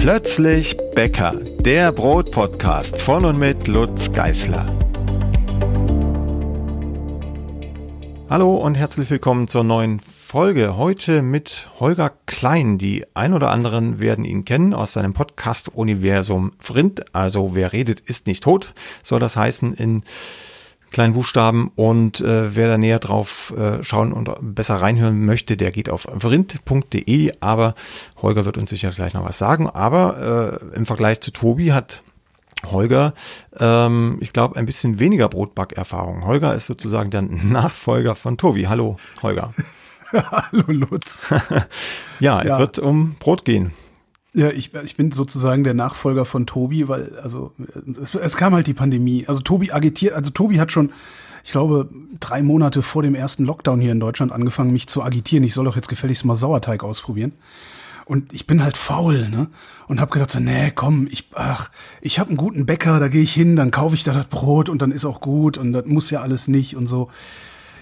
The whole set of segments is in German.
Plötzlich Bäcker, der Brotpodcast von und mit Lutz Geißler. Hallo und herzlich willkommen zur neuen Folge. Heute mit Holger Klein. Die ein oder anderen werden ihn kennen aus seinem Podcast-Universum Vrind. Also wer redet, ist nicht tot, soll das heißen in kleinen Buchstaben. Und äh, wer da näher drauf äh, schauen und besser reinhören möchte, der geht auf vrind.de. Aber Holger wird uns sicher gleich noch was sagen. Aber äh, im Vergleich zu Tobi hat Holger, ähm, ich glaube, ein bisschen weniger Brotbackerfahrung. Holger ist sozusagen der Nachfolger von Tobi. Hallo, Holger. Hallo, Lutz. ja, es ja. wird um Brot gehen. Ja, ich, ich bin sozusagen der Nachfolger von Tobi, weil, also, es, es kam halt die Pandemie. Also Tobi agitiert, also Tobi hat schon, ich glaube, drei Monate vor dem ersten Lockdown hier in Deutschland angefangen, mich zu agitieren. Ich soll doch jetzt gefälligst mal Sauerteig ausprobieren. Und ich bin halt faul, ne? Und hab gedacht so, nee, komm, ich, ach, ich hab einen guten Bäcker, da gehe ich hin, dann kaufe ich da das Brot und dann ist auch gut und das muss ja alles nicht und so.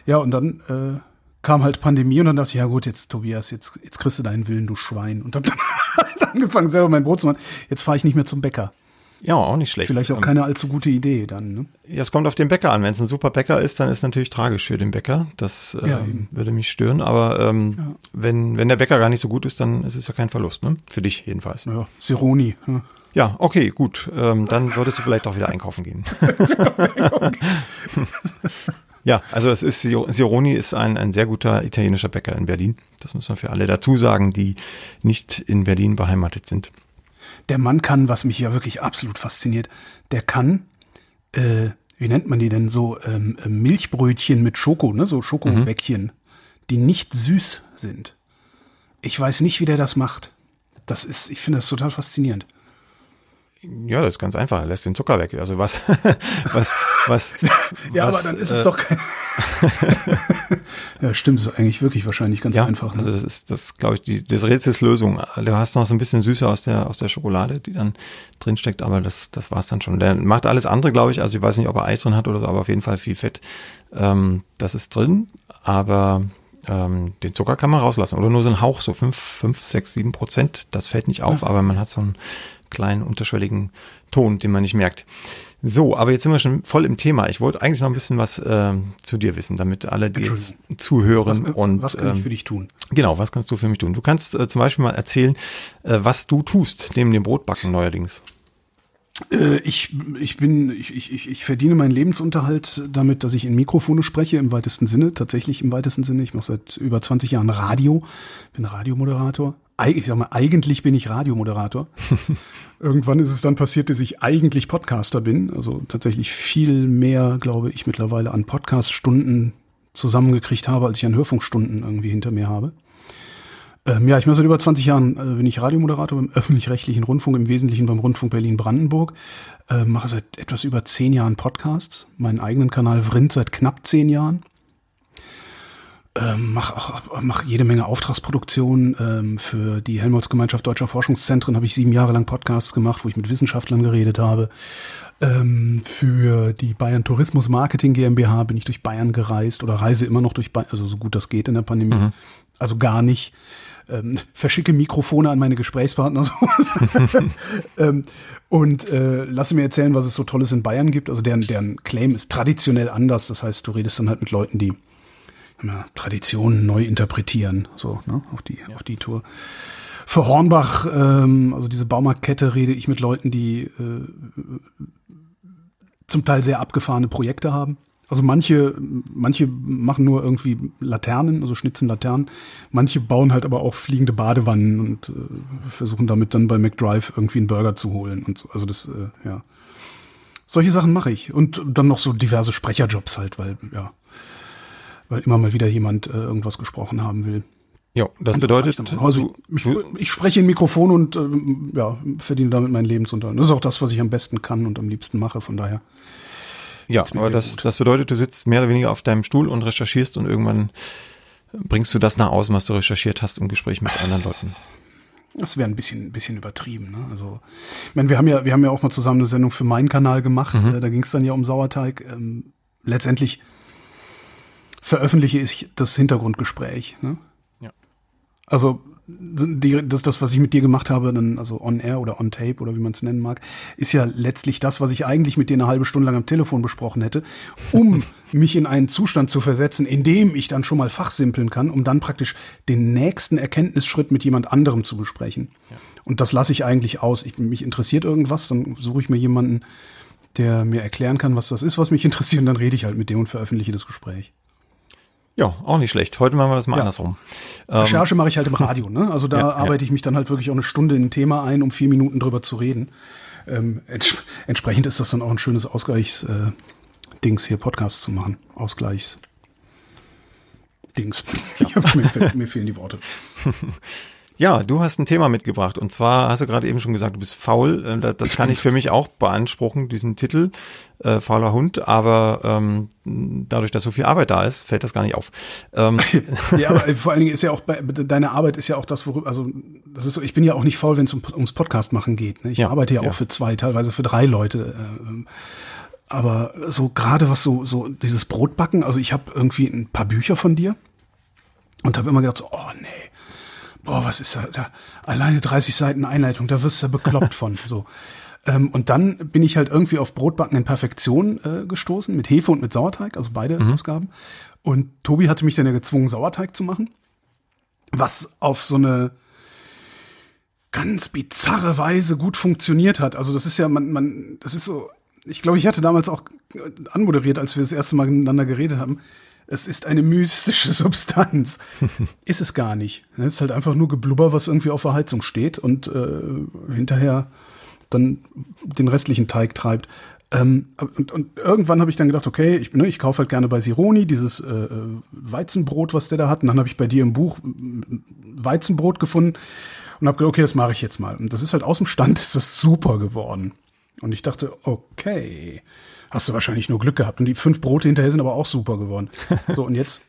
Ja, und dann äh, kam halt Pandemie und dann dachte ich, ja gut, jetzt Tobias, jetzt, jetzt kriegst du deinen Willen, du Schwein. Und hab dann halt angefangen, selber mein Brot zu machen. Jetzt fahre ich nicht mehr zum Bäcker. Ja, auch nicht schlecht. Vielleicht auch keine allzu gute Idee dann. Ne? Ja, es kommt auf den Bäcker an. Wenn es ein super Bäcker ist, dann ist es natürlich tragisch für den Bäcker. Das äh, ja, würde mich stören. Aber ähm, ja. wenn, wenn der Bäcker gar nicht so gut ist, dann ist es ja kein Verlust, ne? Für dich jedenfalls. Ja, Sironi. Ja. Ja, okay, gut. Ähm, dann würdest du vielleicht auch wieder einkaufen gehen. ja, also es ist Sironi ist ein, ein sehr guter italienischer Bäcker in Berlin. Das muss man für alle dazu sagen, die nicht in Berlin beheimatet sind der Mann kann, was mich ja wirklich absolut fasziniert, der kann, äh, wie nennt man die denn so, ähm, äh, Milchbrötchen mit Schoko, ne, so Schokobäckchen, mhm. die nicht süß sind. Ich weiß nicht, wie der das macht. Das ist, ich finde das total faszinierend. Ja, das ist ganz einfach. Er lässt den Zucker weg. Also was, was, was. ja, was, aber dann ist es äh, doch kein. ja, stimmt, ist eigentlich wirklich wahrscheinlich ganz ja, einfach. Ne? Also das ist, das glaube ich, die, das Rätsels Lösung. Du hast noch so ein bisschen Süße aus der, aus der Schokolade, die dann drin steckt, aber das, das war's dann schon. Der macht alles andere, glaube ich. Also ich weiß nicht, ob er Eis drin hat oder so, aber auf jeden Fall viel Fett. Ähm, das ist drin, aber ähm, den Zucker kann man rauslassen. Oder nur so ein Hauch, so fünf, fünf, sechs, sieben Prozent. Das fällt nicht auf, ja. aber man hat so ein kleinen unterschwelligen Ton, den man nicht merkt. So, aber jetzt sind wir schon voll im Thema. Ich wollte eigentlich noch ein bisschen was äh, zu dir wissen, damit alle, die jetzt zuhören was, äh, und was kann ich ähm, für dich tun? Genau, was kannst du für mich tun? Du kannst äh, zum Beispiel mal erzählen, äh, was du tust neben dem Brotbacken neuerdings. Äh, ich, ich bin, ich, ich, ich verdiene meinen Lebensunterhalt damit, dass ich in Mikrofone spreche, im weitesten Sinne, tatsächlich im weitesten Sinne. Ich mache seit über 20 Jahren Radio, bin Radiomoderator, ich sag mal, eigentlich bin ich Radiomoderator. Irgendwann ist es dann passiert, dass ich eigentlich Podcaster bin. Also tatsächlich viel mehr, glaube ich, mittlerweile an Podcast-Stunden zusammengekriegt habe, als ich an Hörfunkstunden irgendwie hinter mir habe. Ähm, ja, ich mache seit über 20 Jahren äh, bin ich Radiomoderator beim öffentlich-rechtlichen Rundfunk, im Wesentlichen beim Rundfunk Berlin-Brandenburg. Äh, mache seit etwas über zehn Jahren Podcasts, meinen eigenen Kanal Vrind seit knapp zehn Jahren ähm, mache mach jede Menge Auftragsproduktionen ähm, für die Helmholtz-Gemeinschaft Deutscher Forschungszentren. Habe ich sieben Jahre lang Podcasts gemacht, wo ich mit Wissenschaftlern geredet habe. Ähm, für die Bayern Tourismus Marketing GmbH bin ich durch Bayern gereist oder reise immer noch durch Bayern, also so gut das geht in der Pandemie. Mhm. Also gar nicht. Ähm, verschicke Mikrofone an meine Gesprächspartner so. ähm, und äh, lasse mir erzählen, was es so Tolles in Bayern gibt. Also deren, deren Claim ist traditionell anders. Das heißt, du redest dann halt mit Leuten, die ja, Traditionen neu interpretieren, so ne, auf die ja. auf die Tour. Für Hornbach, ähm, also diese Baumarktkette, rede ich mit Leuten, die äh, zum Teil sehr abgefahrene Projekte haben. Also manche, manche machen nur irgendwie Laternen, also schnitzen Laternen. Manche bauen halt aber auch fliegende Badewannen und äh, versuchen damit dann bei McDrive irgendwie einen Burger zu holen und so. Also das, äh, ja. Solche Sachen mache ich. Und dann noch so diverse Sprecherjobs halt, weil, ja, weil immer mal wieder jemand äh, irgendwas gesprochen haben will. Ja, das bedeutet, also ich, ich, spreche in Mikrofon und äh, ja, verdiene damit meinen Lebensunterhalt. Das ist auch das, was ich am besten kann und am liebsten mache, von daher. Ja, aber das, das bedeutet, du sitzt mehr oder weniger auf deinem Stuhl und recherchierst und irgendwann bringst du das nach außen, was du recherchiert hast im Gespräch mit anderen Leuten. Das wäre ein bisschen, ein bisschen übertrieben. Ne? Also, ich meine, wir haben ja, wir haben ja auch mal zusammen eine Sendung für meinen Kanal gemacht. Mhm. Äh, da ging es dann ja um Sauerteig. Ähm, letztendlich veröffentliche ich das Hintergrundgespräch. Ne? Ja. Also die, das, das, was ich mit dir gemacht habe, dann, also on air oder on tape oder wie man es nennen mag, ist ja letztlich das, was ich eigentlich mit dir eine halbe Stunde lang am Telefon besprochen hätte, um mich in einen Zustand zu versetzen, in dem ich dann schon mal fachsimpeln kann, um dann praktisch den nächsten Erkenntnisschritt mit jemand anderem zu besprechen. Ja. Und das lasse ich eigentlich aus. Ich, mich interessiert irgendwas, dann suche ich mir jemanden, der mir erklären kann, was das ist, was mich interessiert, und dann rede ich halt mit dem und veröffentliche das Gespräch. Ja, auch nicht schlecht. Heute machen wir das mal ja. andersrum. Ähm, Recherche mache ich halt im Radio, ne? Also da ja, arbeite ja. ich mich dann halt wirklich auch eine Stunde in ein Thema ein, um vier Minuten drüber zu reden. Ähm, ents entsprechend ist das dann auch ein schönes Ausgleichs-Dings äh, hier, Podcast zu machen. Ausgleichs. Dings. mir, mir fehlen die Worte. Ja, du hast ein Thema mitgebracht und zwar hast du gerade eben schon gesagt, du bist faul. Äh, das kann ich für mich auch beanspruchen, diesen Titel, äh, fauler Hund, aber ähm, dadurch, dass so viel Arbeit da ist, fällt das gar nicht auf. Ähm. ja, aber vor allen Dingen ist ja auch bei, deine Arbeit ist ja auch das, worüber, also das ist so, ich bin ja auch nicht faul, wenn es um, ums Podcast machen geht. Ne? Ich ja, arbeite ja, ja, auch für zwei, teilweise für drei Leute. Äh, aber so gerade was so, so dieses Brotbacken, also ich habe irgendwie ein paar Bücher von dir und habe immer gedacht, so, oh nee boah, was ist da, da alleine 30 Seiten Einleitung, da wirst du ja bekloppt von. So. Ähm, und dann bin ich halt irgendwie auf Brotbacken in Perfektion äh, gestoßen, mit Hefe und mit Sauerteig, also beide mhm. Ausgaben. Und Tobi hatte mich dann ja gezwungen, Sauerteig zu machen, was auf so eine ganz bizarre Weise gut funktioniert hat. Also das ist ja, man, man, das ist so, ich glaube, ich hatte damals auch anmoderiert, als wir das erste Mal miteinander geredet haben es ist eine mystische Substanz. ist es gar nicht. Es ist halt einfach nur Geblubber, was irgendwie auf der Heizung steht und äh, hinterher dann den restlichen Teig treibt. Ähm, und, und, irgendwann habe ich dann gedacht, okay, ich, ne, ich kaufe halt gerne bei Sironi dieses äh, Weizenbrot, was der da hat. Und dann habe ich bei dir im Buch Weizenbrot gefunden und habe gedacht, okay, das mache ich jetzt mal. Und das ist halt aus dem Stand, ist das super geworden. Und ich dachte, okay, hast du wahrscheinlich nur Glück gehabt. Und die fünf Brote hinterher sind aber auch super geworden. So, und jetzt,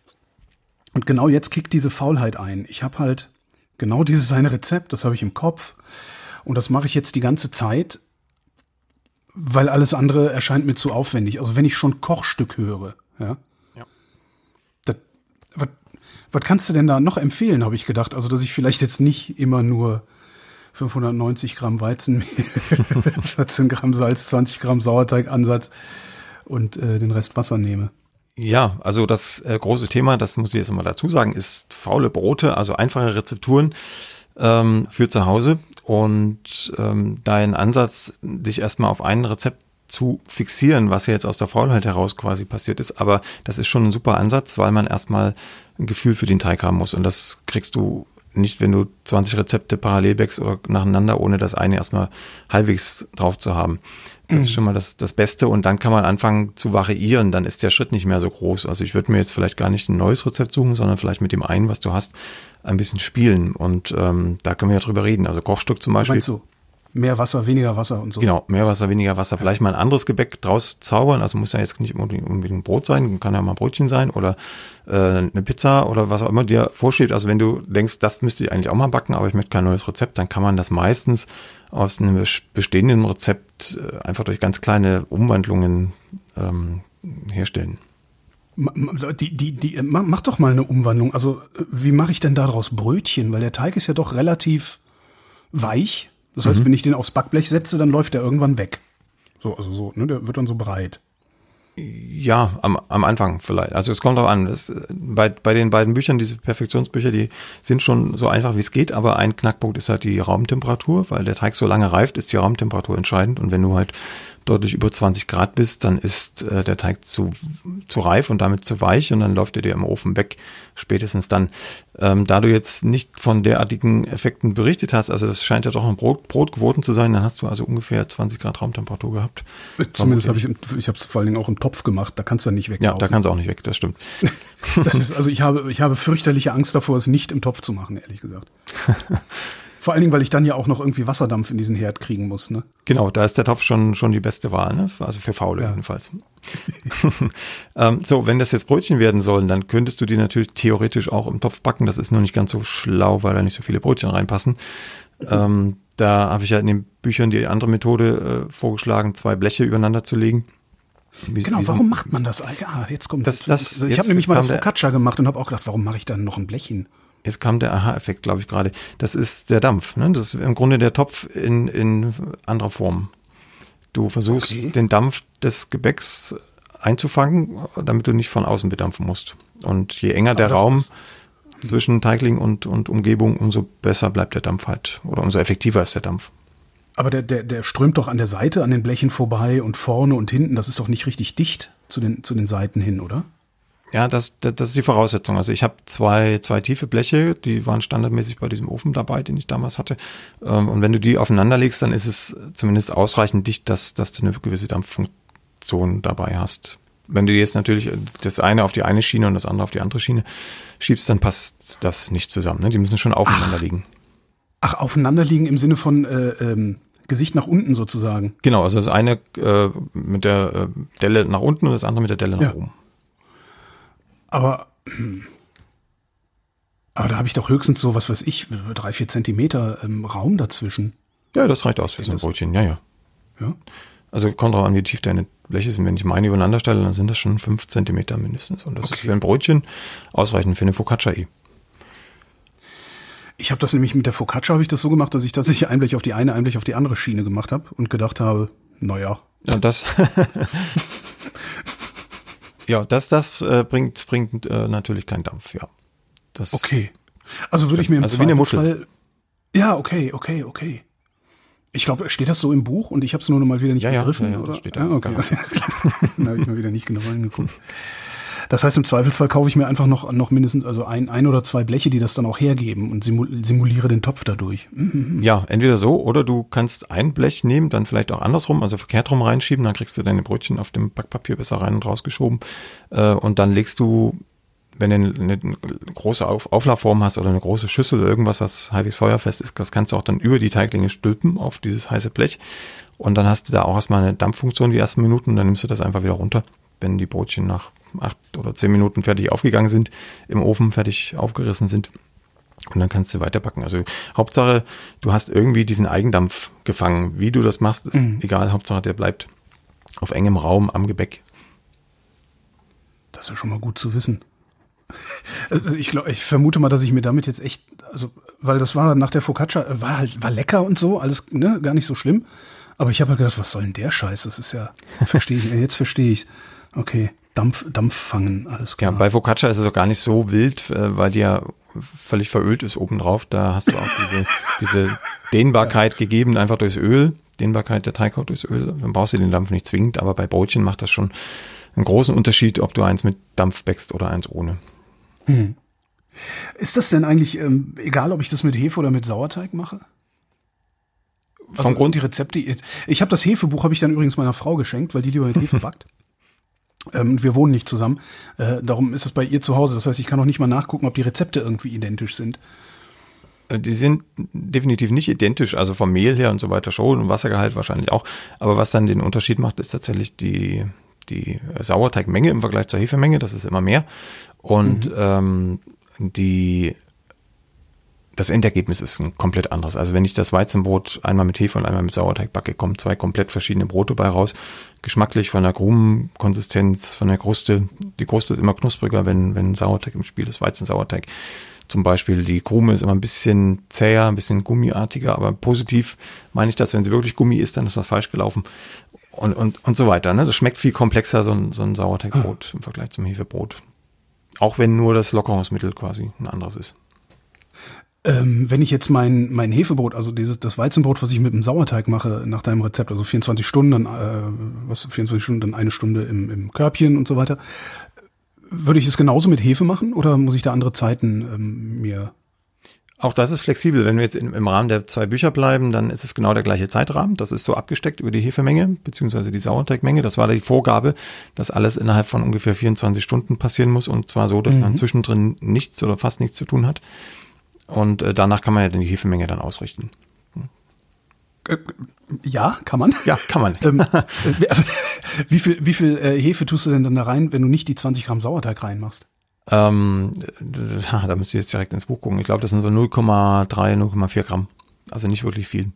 und genau jetzt kickt diese Faulheit ein. Ich habe halt genau dieses eine Rezept, das habe ich im Kopf. Und das mache ich jetzt die ganze Zeit, weil alles andere erscheint mir zu aufwendig. Also wenn ich schon Kochstück höre, ja. ja. Das, was, was kannst du denn da noch empfehlen, habe ich gedacht. Also, dass ich vielleicht jetzt nicht immer nur 590 Gramm Weizenmehl, 14 Gramm Salz, 20 Gramm Sauerteigansatz und äh, den Rest Wasser nehme. Ja, also das äh, große Thema, das muss ich jetzt mal dazu sagen, ist faule Brote, also einfache Rezepturen ähm, für zu Hause. Und ähm, dein Ansatz, dich erstmal auf ein Rezept zu fixieren, was ja jetzt aus der Faulheit heraus quasi passiert ist. Aber das ist schon ein super Ansatz, weil man erstmal ein Gefühl für den Teig haben muss. Und das kriegst du nicht, wenn du 20 Rezepte parallel backst oder nacheinander, ohne das eine erstmal halbwegs drauf zu haben. Das mhm. ist schon mal das, das Beste und dann kann man anfangen zu variieren, dann ist der Schritt nicht mehr so groß. Also ich würde mir jetzt vielleicht gar nicht ein neues Rezept suchen, sondern vielleicht mit dem einen, was du hast, ein bisschen spielen und ähm, da können wir ja drüber reden. Also Kochstück zum Beispiel. Meinst du, Mehr Wasser, weniger Wasser und so. Genau, mehr Wasser, weniger Wasser. Vielleicht mal ein anderes Gebäck draus zaubern. Also muss ja jetzt nicht unbedingt Brot sein, kann ja mal Brötchen sein oder äh, eine Pizza oder was auch immer dir vorsteht. Also wenn du denkst, das müsste ich eigentlich auch mal backen, aber ich möchte kein neues Rezept, dann kann man das meistens aus einem bestehenden Rezept äh, einfach durch ganz kleine Umwandlungen ähm, herstellen. Die, die, die, mach doch mal eine Umwandlung. Also, wie mache ich denn daraus Brötchen? Weil der Teig ist ja doch relativ weich. Das heißt, mhm. wenn ich den aufs Backblech setze, dann läuft der irgendwann weg. So, also so, ne, der wird dann so breit. Ja, am, am Anfang vielleicht. Also es kommt auch an. Das, bei, bei den beiden Büchern, diese Perfektionsbücher, die sind schon so einfach, wie es geht, aber ein Knackpunkt ist halt die Raumtemperatur, weil der Teig so lange reift, ist die Raumtemperatur entscheidend. Und wenn du halt deutlich über 20 Grad bist, dann ist äh, der Teig zu, zu reif und damit zu weich und dann läuft er dir im Ofen weg, spätestens dann. Ähm, da du jetzt nicht von derartigen Effekten berichtet hast, also das scheint ja doch ein Brot, Brotquoten zu sein, dann hast du also ungefähr 20 Grad Raumtemperatur gehabt. Zumindest habe ich, ich habe es vor allen Dingen auch im Topf gemacht, da kannst du nicht weg. Ja, da kannst du auch nicht weg, das stimmt. das ist, also ich habe, ich habe fürchterliche Angst davor, es nicht im Topf zu machen, ehrlich gesagt. Vor allen Dingen, weil ich dann ja auch noch irgendwie Wasserdampf in diesen Herd kriegen muss, ne? Genau, da ist der Topf schon, schon die beste Wahl, ne? Also für Faule ja. jedenfalls. ähm, so, wenn das jetzt Brötchen werden sollen, dann könntest du die natürlich theoretisch auch im Topf backen. Das ist nur nicht ganz so schlau, weil da nicht so viele Brötchen reinpassen. Ähm, da habe ich ja in den Büchern die andere Methode äh, vorgeschlagen, zwei Bleche übereinander zu legen. Wie, genau, warum macht man das? Ja, jetzt kommt das. das ich habe nämlich mal das Focaccia gemacht und habe auch gedacht, warum mache ich dann noch ein Blech hin? Jetzt kam der Aha-Effekt, glaube ich, gerade. Das ist der Dampf. Ne? Das ist im Grunde der Topf in, in anderer Form. Du versuchst okay. den Dampf des Gebäcks einzufangen, damit du nicht von außen bedampfen musst. Und je enger der Raum zwischen Teigling und, und Umgebung, umso besser bleibt der Dampf halt. Oder umso effektiver ist der Dampf. Aber der, der, der strömt doch an der Seite, an den Blechen vorbei und vorne und hinten. Das ist doch nicht richtig dicht zu den, zu den Seiten hin, oder? Ja, das, das, das ist die Voraussetzung. Also ich habe zwei, zwei tiefe Bleche, die waren standardmäßig bei diesem Ofen dabei, den ich damals hatte. Ähm, und wenn du die aufeinander legst, dann ist es zumindest ausreichend dicht, dass, dass du eine gewisse Dampffunktion dabei hast. Wenn du jetzt natürlich das eine auf die eine Schiene und das andere auf die andere Schiene schiebst, dann passt das nicht zusammen. Ne? Die müssen schon aufeinander Ach. liegen. Ach, aufeinander liegen im Sinne von äh, ähm, Gesicht nach unten sozusagen. Genau, also das eine äh, mit der äh, Delle nach unten und das andere mit der Delle nach ja. oben. Aber, aber da habe ich doch höchstens so, was weiß ich, drei, vier Zentimeter ähm, Raum dazwischen. Ja, das reicht aus für so ein Brötchen, ja, ja. Ja. Also kommt drauf an, wie tief deine Bleche sind. Wenn ich meine übereinander stelle, dann sind das schon fünf Zentimeter mindestens. Und das okay. ist für ein Brötchen ausreichend für eine Focaccia eh. Ich habe das nämlich mit der Focaccia habe ich das so gemacht, dass ich tatsächlich ein Blech auf die eine, ein Blech auf die andere Schiene gemacht habe und gedacht habe, naja. Ja, das. Ja, das, das äh, bringt, bringt äh, natürlich keinen Dampf, ja. Das okay. Also würde ich mir im also wie eine Muschel. Ja, okay, okay, okay. Ich glaube, steht das so im Buch und ich habe es nur noch mal wieder nicht ja, begriffen, ja, ja, oder? Das steht da. Ja, okay. Dann habe ich mal wieder nicht genau reingeguckt. Das heißt, im Zweifelsfall kaufe ich mir einfach noch, noch mindestens also ein, ein oder zwei Bleche, die das dann auch hergeben und simuliere den Topf dadurch. Mhm. Ja, entweder so oder du kannst ein Blech nehmen, dann vielleicht auch andersrum, also verkehrt rum reinschieben, dann kriegst du deine Brötchen auf dem Backpapier besser rein und rausgeschoben. Äh, und dann legst du wenn du eine, große Auf Auflaufform hast oder eine große Schüssel, irgendwas, was halbwegs feuerfest ist, das kannst du auch dann über die Teiglinge stülpen auf dieses heiße Blech. Und dann hast du da auch erstmal eine Dampffunktion die ersten Minuten, dann nimmst du das einfach wieder runter, wenn die Brötchen nach acht oder zehn Minuten fertig aufgegangen sind, im Ofen fertig aufgerissen sind. Und dann kannst du weiterbacken. Also Hauptsache, du hast irgendwie diesen Eigendampf gefangen. Wie du das machst, ist mhm. egal. Hauptsache, der bleibt auf engem Raum am Gebäck. Das ist ja schon mal gut zu wissen. Also ich glaube, ich vermute mal, dass ich mir damit jetzt echt, also, weil das war nach der Focaccia, äh, war halt, war lecker und so, alles, ne, gar nicht so schlimm. Aber ich habe halt gedacht, was soll denn der Scheiß? Das ist ja, verstehe ich, jetzt verstehe ich's. Okay, Dampf, Dampf fangen, alles klar. Ja, bei Focaccia ist es auch gar nicht so wild, äh, weil die ja völlig verölt ist obendrauf. Da hast du auch diese, diese Dehnbarkeit gegeben, einfach durchs Öl. Dehnbarkeit der Teighaut durchs Öl. Dann brauchst du den Dampf nicht zwingend, aber bei Brötchen macht das schon einen großen Unterschied, ob du eins mit Dampf bäckst oder eins ohne. Hm. Ist das denn eigentlich ähm, egal, ob ich das mit Hefe oder mit Sauerteig mache? Also Vom Grund die Rezepte. Ich habe das Hefebuch habe ich dann übrigens meiner Frau geschenkt, weil die lieber mit Hefe backt. Ähm, wir wohnen nicht zusammen. Äh, darum ist es bei ihr zu Hause. Das heißt, ich kann auch nicht mal nachgucken, ob die Rezepte irgendwie identisch sind. Äh, die sind definitiv nicht identisch, also vom Mehl her und so weiter schon und Wassergehalt wahrscheinlich auch. Aber was dann den Unterschied macht, ist tatsächlich die, die Sauerteigmenge im Vergleich zur Hefemenge. Das ist immer mehr. Und mhm. ähm, die das Endergebnis ist ein komplett anderes. Also wenn ich das Weizenbrot einmal mit Hefe und einmal mit Sauerteig backe, kommen zwei komplett verschiedene Brote bei raus. Geschmacklich von der Krumenkonsistenz, von der Kruste. Die Kruste ist immer knuspriger, wenn, wenn Sauerteig im Spiel ist, Weizensauerteig. Zum Beispiel die Krume ist immer ein bisschen zäher, ein bisschen gummiartiger, aber positiv meine ich das, wenn sie wirklich Gummi ist, dann ist was falsch gelaufen. Und, und, und so weiter. Ne? Das schmeckt viel komplexer, so ein, so ein Sauerteigbrot im Vergleich zum Hefebrot. Auch wenn nur das Lockerungsmittel quasi ein anderes ist. Ähm, wenn ich jetzt mein, mein Hefebrot, also dieses, das Weizenbrot, was ich mit dem Sauerteig mache, nach deinem Rezept, also 24 Stunden, dann, äh, was, 24 Stunden, dann eine Stunde im, im Körbchen und so weiter, würde ich es genauso mit Hefe machen oder muss ich da andere Zeiten ähm, mir auch das ist flexibel. Wenn wir jetzt im Rahmen der zwei Bücher bleiben, dann ist es genau der gleiche Zeitrahmen. Das ist so abgesteckt über die Hefemenge beziehungsweise die Sauerteigmenge. Das war die Vorgabe, dass alles innerhalb von ungefähr 24 Stunden passieren muss und zwar so, dass mhm. man zwischendrin nichts oder fast nichts zu tun hat. Und äh, danach kann man ja dann die Hefemenge dann ausrichten. Äh, ja, kann man. Ja, kann man. ähm, äh, wie viel, wie viel äh, Hefe tust du denn dann da rein, wenn du nicht die 20 Gramm Sauerteig reinmachst? Ähm, da müsst ihr jetzt direkt ins Buch gucken. Ich glaube, das sind so 0,3, 0,4 Gramm. Also nicht wirklich viel.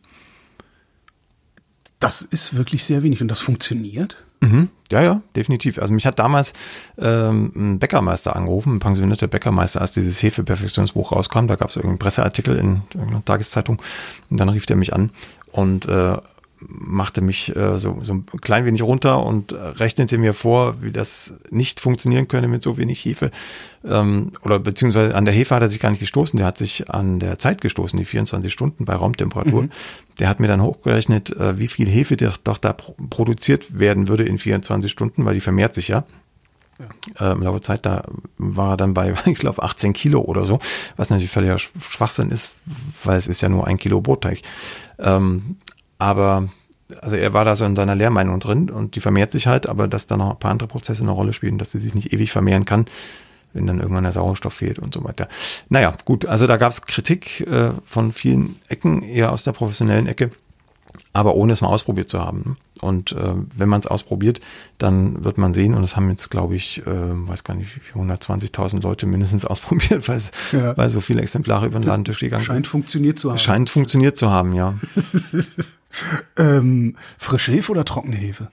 Das ist wirklich sehr wenig und das funktioniert? Mhm. Ja, ja, definitiv. Also mich hat damals ähm, ein Bäckermeister angerufen, ein pensionierter Bäckermeister, als dieses Hefeperfektionsbuch rauskam. Da gab es irgendeinen Presseartikel in irgendeiner Tageszeitung. Und dann rief der mich an und äh, machte mich äh, so, so ein klein wenig runter und rechnete mir vor, wie das nicht funktionieren könne mit so wenig Hefe. Ähm, oder beziehungsweise an der Hefe hat er sich gar nicht gestoßen, der hat sich an der Zeit gestoßen, die 24 Stunden bei Raumtemperatur. Mhm. Der hat mir dann hochgerechnet, äh, wie viel Hefe doch da produziert werden würde in 24 Stunden, weil die vermehrt sich ja. Ja. Äh, Im Laufe der Zeit, da war er dann bei, ich glaube, 18 Kilo oder so, was natürlich völliger Schwachsinn ist, weil es ist ja nur ein Kilo Brotteig. Ähm, aber also er war da so in seiner Lehrmeinung drin und die vermehrt sich halt, aber dass da noch ein paar andere Prozesse eine Rolle spielen, dass sie sich nicht ewig vermehren kann, wenn dann irgendwann der Sauerstoff fehlt und so weiter. Naja, gut, also da gab es Kritik äh, von vielen Ecken, eher aus der professionellen Ecke, aber ohne es mal ausprobiert zu haben. Und äh, wenn man es ausprobiert, dann wird man sehen, und das haben jetzt, glaube ich, äh, weiß gar nicht, 120.000 Leute mindestens ausprobiert, weil, ja. weil so viele Exemplare über den Ladentisch gegangen sind. Scheint funktioniert zu haben. Scheint funktioniert zu haben, ja. ähm, frische Hefe oder trockene Hefe?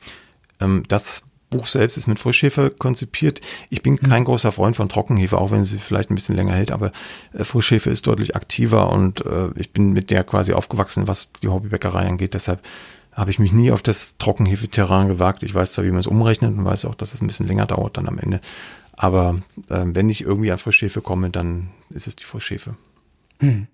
Ähm, das Buch selbst ist mit Frischhefe konzipiert. Ich bin kein hm. großer Freund von Trockenhefe, auch wenn sie vielleicht ein bisschen länger hält, aber äh, Frischhefe ist deutlich aktiver und äh, ich bin mit der quasi aufgewachsen, was die Hobbybäckerei angeht. Deshalb habe ich mich nie auf das Trockenhefe-Terrain gewagt. Ich weiß zwar, wie man es umrechnet und weiß auch, dass es ein bisschen länger dauert dann am Ende. Aber äh, wenn ich irgendwie an Frischhefe komme, dann ist es die Frischhefe. Hm.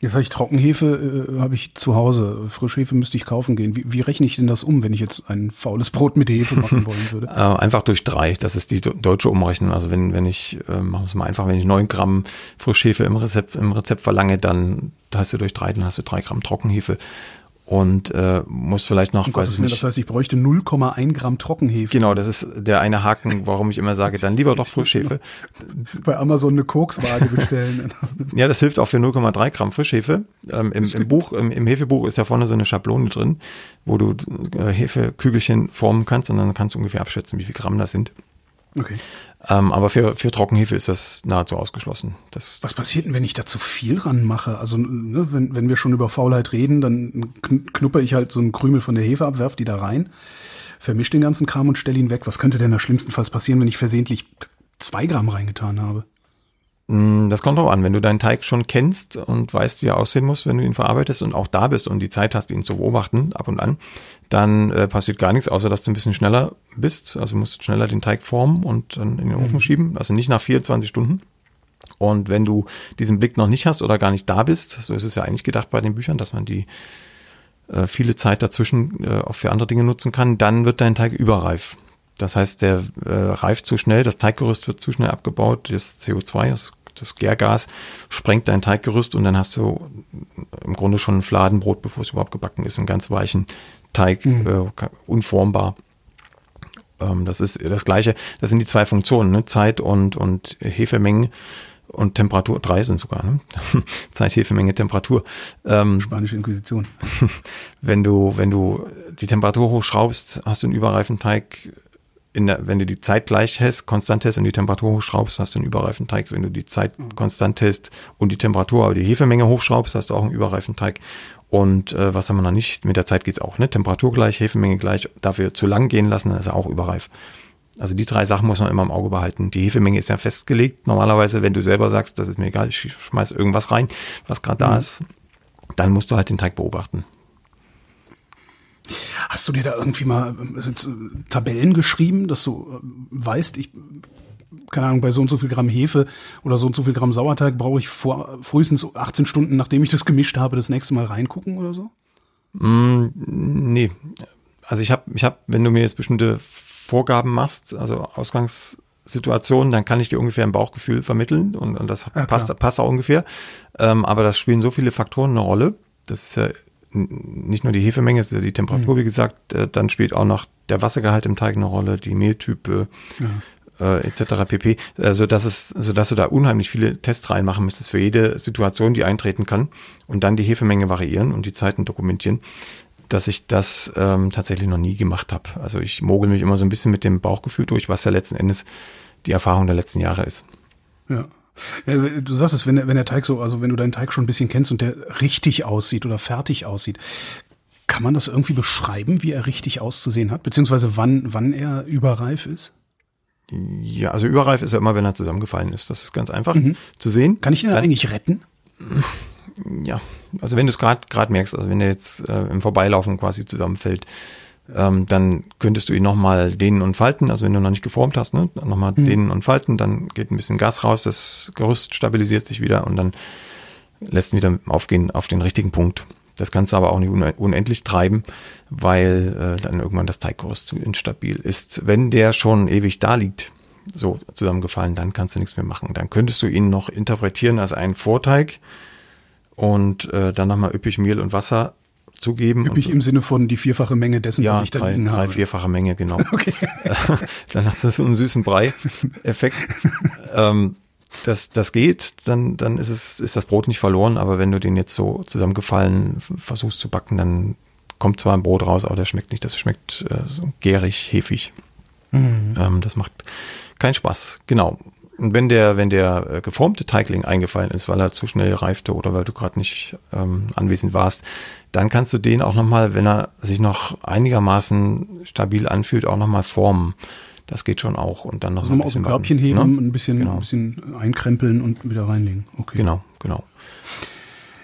Jetzt habe ich Trockenhefe, äh, habe ich zu Hause. Frischhefe müsste ich kaufen gehen. Wie, wie rechne ich denn das um, wenn ich jetzt ein faules Brot mit Hefe machen wollen würde? äh, einfach durch drei. Das ist die deutsche Umrechnung. Also wenn, wenn ich, äh, machen wir es mal einfach, wenn ich neun Gramm Frischhefe im Rezept, im Rezept verlange, dann hast du durch drei, dann hast du drei Gramm Trockenhefe und äh, muss vielleicht noch. Um weiß nicht, das heißt, ich bräuchte 0,1 Gramm Trockenhefe. Genau, das ist der eine Haken, warum ich immer sage, dann lieber doch Frischhefe. Bei Amazon eine Kokswaage bestellen. ja, das hilft auch für 0,3 Gramm Frischhefe. Ähm, im, Im Buch, im, im Hefebuch ist ja vorne so eine Schablone drin, wo du äh, Hefekügelchen formen kannst und dann kannst du ungefähr abschätzen, wie viel Gramm das sind. Okay. Ähm, aber für, für Trockenhefe ist das nahezu ausgeschlossen. Das Was passiert denn, wenn ich da zu viel ranmache? Also, ne, wenn, wenn wir schon über Faulheit reden, dann knuppe ich halt so einen Krümel von der Hefe ab, werf die da rein, vermische den ganzen Kram und stelle ihn weg. Was könnte denn da schlimmstenfalls passieren, wenn ich versehentlich zwei Gramm reingetan habe? Mm, das kommt drauf an. Wenn du deinen Teig schon kennst und weißt, wie er aussehen muss, wenn du ihn verarbeitest und auch da bist und die Zeit hast, ihn zu beobachten, ab und an, dann äh, passiert gar nichts, außer dass du ein bisschen schneller bist. Also du musst schneller den Teig formen und dann in den Ofen mhm. schieben. Also nicht nach 24 Stunden. Und wenn du diesen Blick noch nicht hast oder gar nicht da bist, so ist es ja eigentlich gedacht bei den Büchern, dass man die äh, viele Zeit dazwischen äh, auch für andere Dinge nutzen kann, dann wird dein Teig überreif. Das heißt, der äh, reift zu schnell, das Teiggerüst wird zu schnell abgebaut, das CO2, das das Gärgas sprengt dein Teiggerüst und dann hast du im Grunde schon ein Fladenbrot, bevor es überhaupt gebacken ist, einen ganz weichen Teig, mhm. äh, unformbar. Ähm, das ist das Gleiche. Das sind die zwei Funktionen, ne? Zeit und, und Hefemengen und Temperatur, drei sind sogar, ne? Zeit, Hefemenge, Temperatur. Ähm, Spanische Inquisition. Wenn du, wenn du die Temperatur hochschraubst, hast du einen überreifen Teig der, wenn du die Zeit gleich hast, konstant hast und die Temperatur hochschraubst, hast du einen überreifen Teig. Wenn du die Zeit mhm. konstant hast und die Temperatur, aber die Hefemenge hochschraubst, hast du auch einen überreifen Teig. Und äh, was haben wir noch nicht? Mit der Zeit geht's auch, ne? Temperatur gleich, Hefemenge gleich, dafür zu lang gehen lassen, dann ist er auch überreif. Also die drei Sachen muss man immer im Auge behalten. Die Hefemenge ist ja festgelegt. Normalerweise, wenn du selber sagst, das ist mir egal, ich schmeiß irgendwas rein, was gerade mhm. da ist, dann musst du halt den Teig beobachten. Hast du dir da irgendwie mal äh, Tabellen geschrieben, dass du äh, weißt, ich, keine Ahnung, bei so und so viel Gramm Hefe oder so und so viel Gramm Sauerteig brauche ich vor, frühestens 18 Stunden, nachdem ich das gemischt habe, das nächste Mal reingucken oder so? Mm, nee. Also ich habe, ich hab, wenn du mir jetzt bestimmte Vorgaben machst, also Ausgangssituationen, dann kann ich dir ungefähr ein Bauchgefühl vermitteln und, und das ja, passt, passt auch ungefähr. Ähm, aber das spielen so viele Faktoren eine Rolle. Das ist ja nicht nur die Hefemenge, es ist ja die Temperatur, mhm. wie gesagt, äh, dann spielt auch noch der Wassergehalt im Teig eine Rolle, die Mehltype, ja. äh, etc. pp. Also das ist, so dass du da unheimlich viele Tests reinmachen müsstest für jede Situation, die eintreten kann und dann die Hefemenge variieren und die Zeiten dokumentieren, dass ich das ähm, tatsächlich noch nie gemacht habe. Also ich mogel mich immer so ein bisschen mit dem Bauchgefühl durch, was ja letzten Endes die Erfahrung der letzten Jahre ist. Ja. Ja, du sagst es, wenn der, wenn der Teig so, also wenn du deinen Teig schon ein bisschen kennst und der richtig aussieht oder fertig aussieht, Kann man das irgendwie beschreiben, wie er richtig auszusehen hat, beziehungsweise wann, wann er überreif ist? Ja, also überreif ist er immer, wenn er zusammengefallen ist. Das ist ganz einfach mhm. zu sehen. Kann ich den dann, eigentlich retten? Ja, also wenn du es gerade gerade merkst, also wenn er jetzt äh, im Vorbeilaufen quasi zusammenfällt, ähm, dann könntest du ihn nochmal dehnen und falten. Also wenn du noch nicht geformt hast, ne, nochmal mhm. dehnen und falten, dann geht ein bisschen Gas raus, das Gerüst stabilisiert sich wieder und dann lässt ihn wieder aufgehen auf den richtigen Punkt. Das kannst du aber auch nicht unendlich treiben, weil äh, dann irgendwann das Teiggerüst zu instabil ist. Wenn der schon ewig da liegt, so zusammengefallen, dann kannst du nichts mehr machen. Dann könntest du ihn noch interpretieren als einen Vorteig und äh, dann nochmal üppig Mehl und Wasser zugeben. Üppig im Sinne von die vierfache Menge dessen, ja, was ich da drei, liegen habe. drei vierfache Menge, genau. Okay. dann hast du so einen süßen Brei-Effekt. ähm, das, das geht, dann, dann ist es, ist das Brot nicht verloren, aber wenn du den jetzt so zusammengefallen versuchst zu backen, dann kommt zwar ein Brot raus, aber der schmeckt nicht. Das schmeckt äh, so gärig, hefig. Mhm. Ähm, das macht keinen Spaß. Genau. Und wenn der, wenn der äh, geformte Teigling eingefallen ist, weil er zu schnell reifte oder weil du gerade nicht ähm, anwesend warst, dann kannst du den auch nochmal, wenn er sich noch einigermaßen stabil anfühlt, auch nochmal formen. Das geht schon auch. Und dann noch also so ein bisschen aus dem Körbchen heben, ne? ein, bisschen, genau. ein bisschen einkrempeln und wieder reinlegen. Okay. Genau, genau.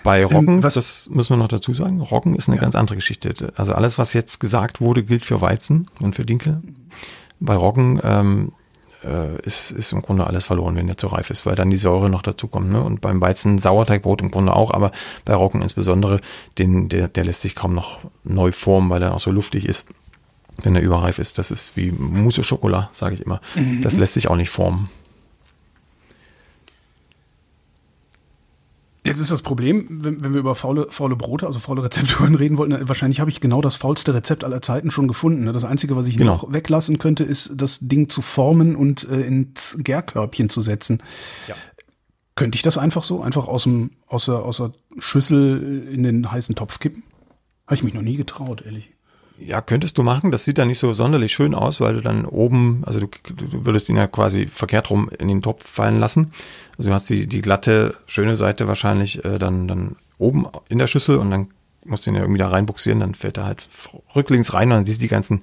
Bei ähm, Roggen, ähm, was, das müssen wir noch dazu sagen, Roggen ist eine ja. ganz andere Geschichte. Also alles, was jetzt gesagt wurde, gilt für Weizen und für Dinkel. Bei Roggen ähm, äh, ist, ist im Grunde alles verloren, wenn der zu reif ist, weil dann die Säure noch dazu kommt. Ne? Und beim Weizen Sauerteigbrot im Grunde auch, aber bei Roggen insbesondere, den, der, der lässt sich kaum noch neu formen, weil er auch so luftig ist wenn er überreif ist. Das ist wie Mousse Schokolade, sage ich immer. Mhm. Das lässt sich auch nicht formen. Jetzt ist das Problem, wenn, wenn wir über faule, faule Brote, also faule Rezepturen reden wollten, wahrscheinlich habe ich genau das faulste Rezept aller Zeiten schon gefunden. Ne? Das Einzige, was ich genau. noch weglassen könnte, ist das Ding zu formen und äh, ins Gärkörbchen zu setzen. Ja. Könnte ich das einfach so, einfach aus, dem, aus, der, aus der Schüssel in den heißen Topf kippen? Habe ich mich noch nie getraut, ehrlich. Ja, könntest du machen. Das sieht dann nicht so sonderlich schön aus, weil du dann oben, also du, du würdest ihn ja quasi verkehrt rum in den Topf fallen lassen. Also du hast die, die glatte, schöne Seite wahrscheinlich äh, dann, dann oben in der Schüssel und dann musst du ihn ja irgendwie da reinbuxieren, dann fällt er halt rücklings rein und dann siehst du die ganzen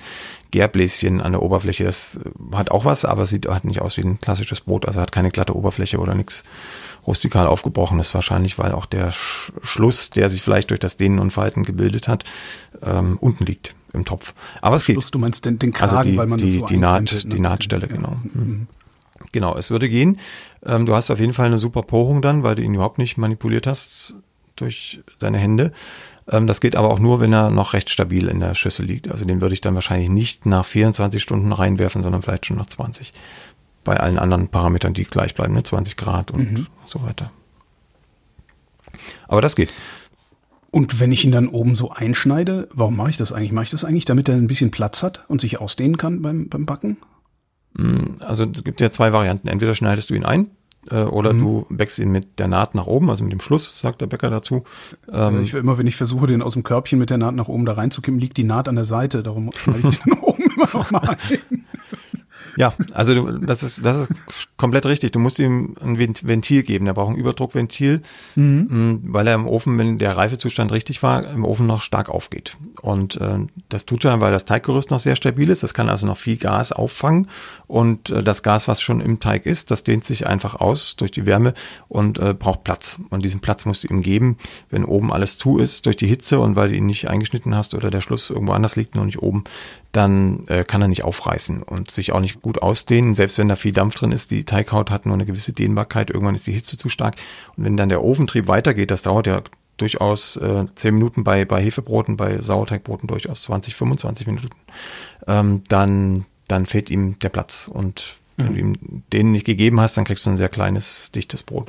Gärbläschen an der Oberfläche. Das äh, hat auch was, aber sieht halt nicht aus wie ein klassisches Brot, also hat keine glatte Oberfläche oder nichts rustikal aufgebrochenes wahrscheinlich, weil auch der Sch Schluss, der sich vielleicht durch das Dehnen und Falten gebildet hat, ähm, unten liegt im Topf. Aber es Schluss, geht. Du meinst den, den Kragen, also die, weil man die, das so die, Naht, ne? die Nahtstelle, ja. genau. Mhm. Genau, es würde gehen. Ähm, du hast auf jeden Fall eine super Porung dann, weil du ihn überhaupt nicht manipuliert hast durch deine Hände. Ähm, das geht aber auch nur, wenn er noch recht stabil in der Schüssel liegt. Also den würde ich dann wahrscheinlich nicht nach 24 Stunden reinwerfen, sondern vielleicht schon nach 20. Bei allen anderen Parametern, die gleich bleiben, ne? 20 Grad und mhm. so weiter. Aber das geht. Und wenn ich ihn dann oben so einschneide, warum mache ich das eigentlich? Mache ich das eigentlich, damit er ein bisschen Platz hat und sich ausdehnen kann beim, beim Backen? Mm, also es gibt ja zwei Varianten. Entweder schneidest du ihn ein äh, oder mhm. du bäckst ihn mit der Naht nach oben, also mit dem Schluss, sagt der Bäcker dazu. Ähm, ich will immer, wenn ich versuche, den aus dem Körbchen mit der Naht nach oben da reinzukippen, liegt die Naht an der Seite. Darum schneide ich den oben immer noch mal ein. Ja, also du, das ist das ist komplett richtig. Du musst ihm ein Ventil geben. Er braucht ein Überdruckventil, mhm. Mm, weil er im Ofen, wenn der Reifezustand richtig war, im Ofen noch stark aufgeht. Und äh, das tut er, weil das Teiggerüst noch sehr stabil ist. Das kann also noch viel Gas auffangen. Und äh, das Gas, was schon im Teig ist, das dehnt sich einfach aus durch die Wärme und äh, braucht Platz. Und diesen Platz musst du ihm geben, wenn oben alles zu ist durch die Hitze und weil du ihn nicht eingeschnitten hast oder der Schluss irgendwo anders liegt, nur nicht oben, dann äh, kann er nicht aufreißen und sich auch nicht gut ausdehnen. Selbst wenn da viel Dampf drin ist, die Teighaut hat nur eine gewisse Dehnbarkeit. Irgendwann ist die Hitze zu stark. Und wenn dann der Ofentrieb weitergeht, das dauert ja durchaus äh, 10 Minuten bei, bei Hefebroten, bei Sauerteigbroten durchaus 20, 25 Minuten, ähm, dann, dann fehlt ihm der Platz. Und wenn mhm. du ihm den nicht gegeben hast, dann kriegst du ein sehr kleines, dichtes Brot.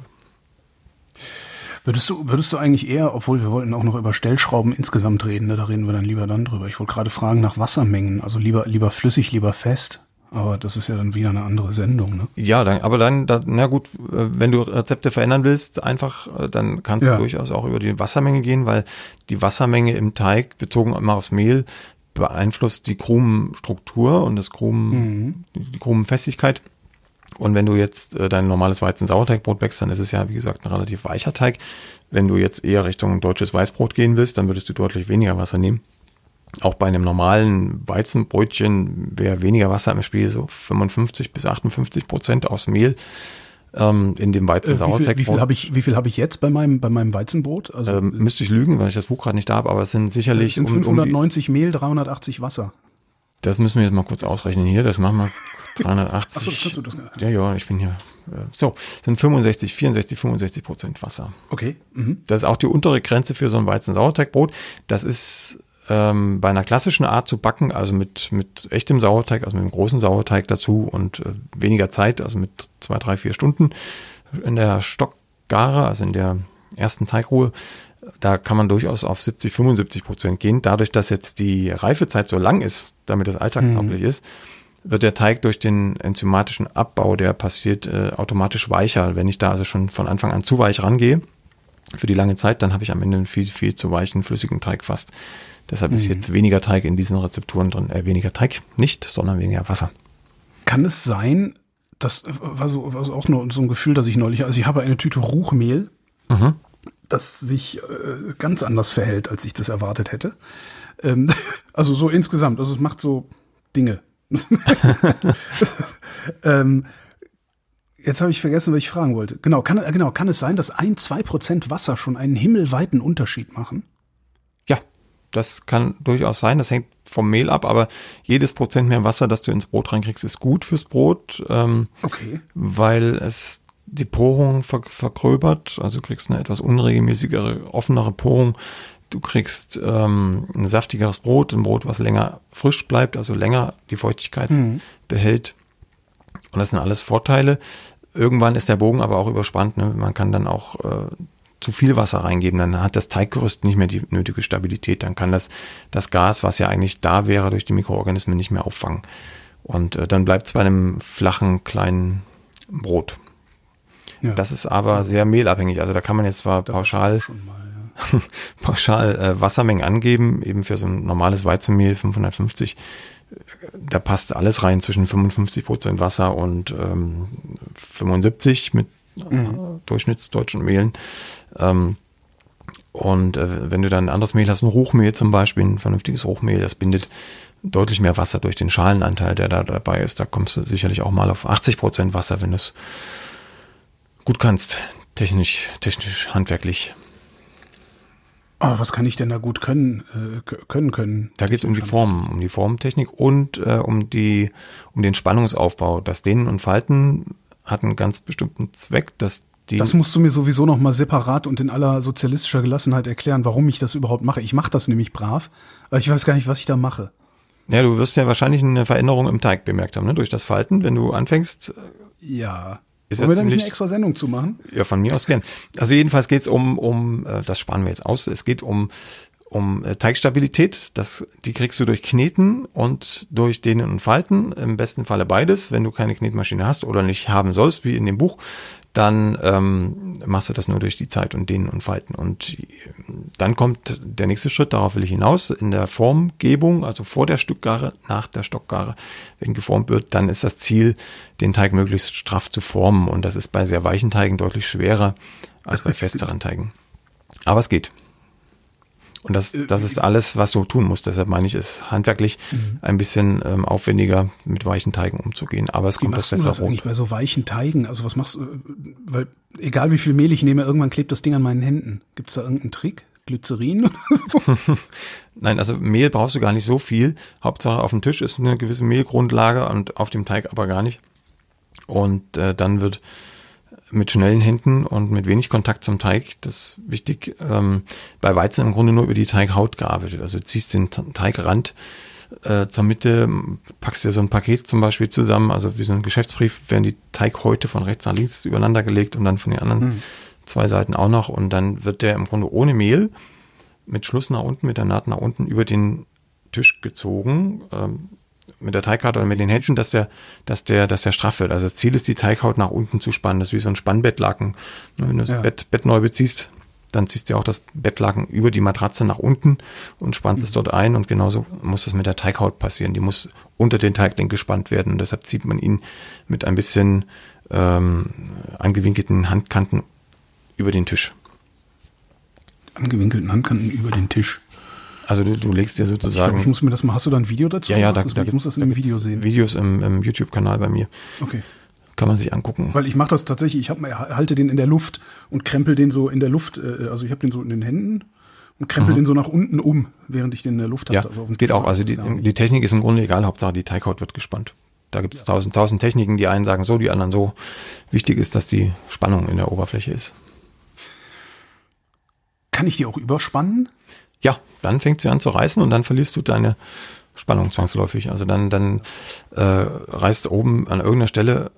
Würdest du, würdest du eigentlich eher, obwohl wir wollten auch noch über Stellschrauben insgesamt reden, ne, da reden wir dann lieber dann drüber. Ich wollte gerade fragen nach Wassermengen, also lieber, lieber flüssig, lieber fest. Aber das ist ja dann wieder eine andere Sendung, ne? Ja, dann, aber dann, dann, na gut, äh, wenn du Rezepte verändern willst, einfach, äh, dann kannst ja. du durchaus auch über die Wassermenge gehen, weil die Wassermenge im Teig, bezogen immer aufs Mehl, beeinflusst die Krumenstruktur und das Krumen, mhm. die Krumenfestigkeit. Und wenn du jetzt äh, dein normales Weizen-Sauerteigbrot backst, dann ist es ja, wie gesagt, ein relativ weicher Teig. Wenn du jetzt eher Richtung deutsches Weißbrot gehen willst, dann würdest du deutlich weniger Wasser nehmen. auch bei einem normalen Weizenbrötchen wäre weniger Wasser im Spiel, so 55 bis 58 Prozent aus Mehl ähm, in dem weizen Äh, wie viel, viel habe ich, wie viel habe ich jetzt bei meinem, bei meinem Weizenbrot? Also, ähm, müsste ich lügen, weil ich das Buch gerade nicht da habe, aber es sind sicherlich. Es sind 590 um, um Mehl, 380 Wasser. Das müssen wir jetzt mal kurz ausrechnen hier. Das machen wir 380. Achso, das kannst du das. Ja, ja, ich bin hier. Äh, so, sind 65, 64, 65 Prozent Wasser. Okay. Mhm. Das ist auch die untere Grenze für so ein Weizen-Sauerteigbrot. Das ist ähm, bei einer klassischen Art zu backen, also mit, mit echtem Sauerteig, also mit einem großen Sauerteig dazu und äh, weniger Zeit, also mit zwei, drei, vier Stunden in der Stockgare, also in der ersten Teigruhe, da kann man durchaus auf 70, 75 Prozent gehen. Dadurch, dass jetzt die Reifezeit so lang ist, damit es alltagstauglich mhm. ist, wird der Teig durch den enzymatischen Abbau, der passiert, äh, automatisch weicher. Wenn ich da also schon von Anfang an zu weich rangehe, für die lange Zeit, dann habe ich am Ende einen viel, viel zu weichen, flüssigen Teig fast. Deshalb mhm. ist jetzt weniger Teig in diesen Rezepturen drin, äh, weniger Teig nicht, sondern weniger Wasser. Kann es sein, das war so, war so auch nur so ein Gefühl, dass ich neulich, also ich habe eine Tüte Ruchmehl, mhm. Das sich äh, ganz anders verhält, als ich das erwartet hätte. Ähm, also so insgesamt, also es macht so Dinge. ähm, jetzt habe ich vergessen, was ich fragen wollte. Genau, kann, genau, kann es sein, dass ein, zwei Prozent Wasser schon einen himmelweiten Unterschied machen? das kann durchaus sein, das hängt vom Mehl ab, aber jedes Prozent mehr Wasser, das du ins Brot reinkriegst, ist gut fürs Brot, ähm, okay. weil es die Porung ver vergröbert, also du kriegst eine etwas unregelmäßigere, offenere Porung. Du kriegst ähm, ein saftigeres Brot, ein Brot, was länger frisch bleibt, also länger die Feuchtigkeit mhm. behält. Und das sind alles Vorteile. Irgendwann ist der Bogen aber auch überspannt. Ne? Man kann dann auch äh, zu viel Wasser reingeben, dann hat das Teiggerüst nicht mehr die nötige Stabilität. Dann kann das, das Gas, was ja eigentlich da wäre, durch die Mikroorganismen nicht mehr auffangen. Und äh, dann bleibt es bei einem flachen, kleinen Brot. Ja. Das ist aber sehr mehlabhängig. Also da kann man jetzt zwar pauschal, mal, ja. pauschal äh, Wassermengen angeben, eben für so ein normales Weizenmehl 550 da passt alles rein zwischen 55 Prozent Wasser und ähm, 75 mit äh, mhm. durchschnittsdeutschen Mehlen. Ähm, und äh, wenn du dann ein anderes Mehl hast, ein Ruchmehl zum Beispiel, ein vernünftiges Ruchmehl, das bindet deutlich mehr Wasser durch den Schalenanteil, der da dabei ist. Da kommst du sicherlich auch mal auf 80 Prozent Wasser, wenn du es gut kannst, technisch, technisch, handwerklich. Aber was kann ich denn da gut können, äh, können können? Da geht es um die Formen, um die Formtechnik und äh, um die, um den Spannungsaufbau. Das Dehnen und Falten hat einen ganz bestimmten Zweck, dass die das musst du mir sowieso noch mal separat und in aller sozialistischer Gelassenheit erklären, warum ich das überhaupt mache. Ich mache das nämlich brav, aber ich weiß gar nicht, was ich da mache. Ja, du wirst ja wahrscheinlich eine Veränderung im Teig bemerkt haben, ne? durch das Falten, wenn du anfängst. Ja. Ist Wollen ja wir da nicht eine extra Sendung zu machen? Ja, von mir aus gern. Also jedenfalls geht es um, um, äh, das sparen wir jetzt aus, es geht um um äh, Teigstabilität. Das, die kriegst du durch Kneten und durch Dehnen und Falten. Im besten Falle beides. Wenn du keine Knetmaschine hast oder nicht haben sollst, wie in dem Buch, dann ähm, machst du das nur durch die Zeit und Dehnen und Falten. Und äh, dann kommt der nächste Schritt, darauf will ich hinaus, in der Formgebung, also vor der Stückgare, nach der Stockgare, wenn geformt wird, dann ist das Ziel, den Teig möglichst straff zu formen. Und das ist bei sehr weichen Teigen deutlich schwerer als bei festeren Teigen. Aber es geht. Und das, äh, das ist alles, was du tun musst. Deshalb meine ich, es handwerklich mhm. ein bisschen ähm, aufwendiger, mit weichen Teigen umzugehen. Aber es wie kommt das besser das eigentlich bei so weichen Teigen? Also was machst du? Weil egal wie viel Mehl ich nehme, irgendwann klebt das Ding an meinen Händen. Gibt es da irgendeinen Trick? Glycerin oder so? Nein, also Mehl brauchst du gar nicht so viel. Hauptsache auf dem Tisch ist eine gewisse Mehlgrundlage und auf dem Teig aber gar nicht. Und äh, dann wird mit schnellen Händen und mit wenig Kontakt zum Teig, das ist wichtig, ähm, bei Weizen im Grunde nur über die Teighaut gearbeitet. Also du ziehst den Teigrand äh, zur Mitte, packst dir so ein Paket zum Beispiel zusammen, also wie so ein Geschäftsbrief, werden die Teighäute von rechts nach links übereinander gelegt und dann von den anderen mhm. zwei Seiten auch noch und dann wird der im Grunde ohne Mehl mit Schluss nach unten, mit der Naht nach unten über den Tisch gezogen. Ähm, mit der Teighaut oder mit den Händchen, dass der, dass der, dass der straff wird. Also das Ziel ist, die Teighaut nach unten zu spannen. Das ist wie so ein Spannbettlaken. Wenn du das ja. Bett, Bett neu beziehst, dann ziehst du auch das Bettlaken über die Matratze nach unten und spannst mhm. es dort ein. Und genauso muss das mit der Teighaut passieren. Die muss unter den Teigling gespannt werden. Und deshalb zieht man ihn mit ein bisschen ähm, angewinkelten Handkanten über den Tisch. Angewinkelten Handkanten über den Tisch. Also du, du legst dir sozusagen. Ich, glaub, ich muss mir das mal, hast du da ein Video dazu? Ja, ja, da, da, ich muss das in einem Video sehen. Videos im, im YouTube-Kanal bei mir. Okay. Kann man sich angucken. Weil ich mache das tatsächlich, ich hab, halte den in der Luft und krempel den so in der Luft, äh, also ich habe den so in den Händen und krempel mhm. den so nach unten um, während ich den in der Luft habe. Ja, also geht auch. Also die, die Technik ist im Grunde egal, Hauptsache die Teighaut wird gespannt. Da gibt es ja. tausend, tausend Techniken, die einen sagen so, die anderen so. Wichtig ist, dass die Spannung in der Oberfläche ist. Kann ich die auch überspannen? Ja, dann fängt sie an zu reißen und dann verlierst du deine Spannung zwangsläufig. Also dann, dann äh, reißt oben an irgendeiner Stelle,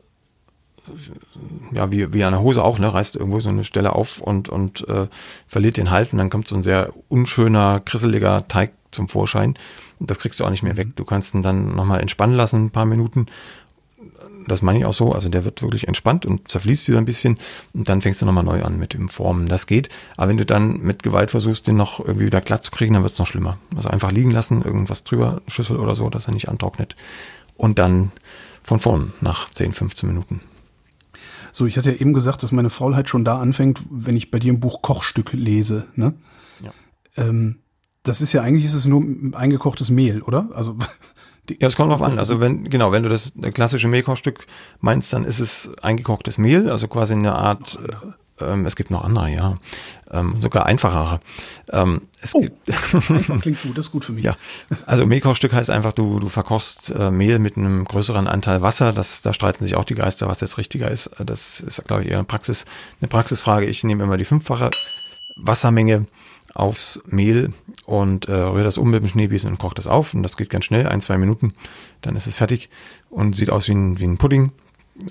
ja, wie, wie an der Hose auch, ne, reißt irgendwo so eine Stelle auf und, und äh, verliert den Halt und dann kommt so ein sehr unschöner, krisseliger Teig zum Vorschein. Das kriegst du auch nicht mehr weg. Du kannst ihn dann nochmal entspannen lassen, ein paar Minuten. Das meine ich auch so. Also der wird wirklich entspannt und zerfließt wieder ein bisschen. Und dann fängst du nochmal neu an mit dem Formen. Das geht. Aber wenn du dann mit Gewalt versuchst, den noch irgendwie wieder glatt zu kriegen, dann wird es noch schlimmer. Also einfach liegen lassen, irgendwas drüber, Schüssel oder so, dass er nicht antrocknet. Und dann von vorn nach 10, 15 Minuten. So, ich hatte ja eben gesagt, dass meine Faulheit schon da anfängt, wenn ich bei dir ein Buch Kochstück lese. Ne? Ja. Ähm, das ist ja eigentlich ist es nur eingekochtes Mehl, oder? Also ja, das kommt drauf an. Also wenn genau, wenn du das klassische Mehlkochstück meinst, dann ist es eingekochtes Mehl, also quasi eine Art. Ähm, es gibt noch andere, ja, ähm, sogar einfachere. Ähm, es oh, gibt einfach klingt gut, das ist gut für mich. Ja, also Mehlkochstück heißt einfach, du du verkochst äh, Mehl mit einem größeren Anteil Wasser. Das da streiten sich auch die Geister, was jetzt richtiger ist. Das ist, glaube ich, eher eine Praxis eine Praxisfrage. Ich nehme immer die fünffache Wassermenge aufs Mehl und äh, rühre das um mit dem Schneebesen und koche das auf. Und das geht ganz schnell, ein, zwei Minuten. Dann ist es fertig und sieht aus wie ein, wie ein Pudding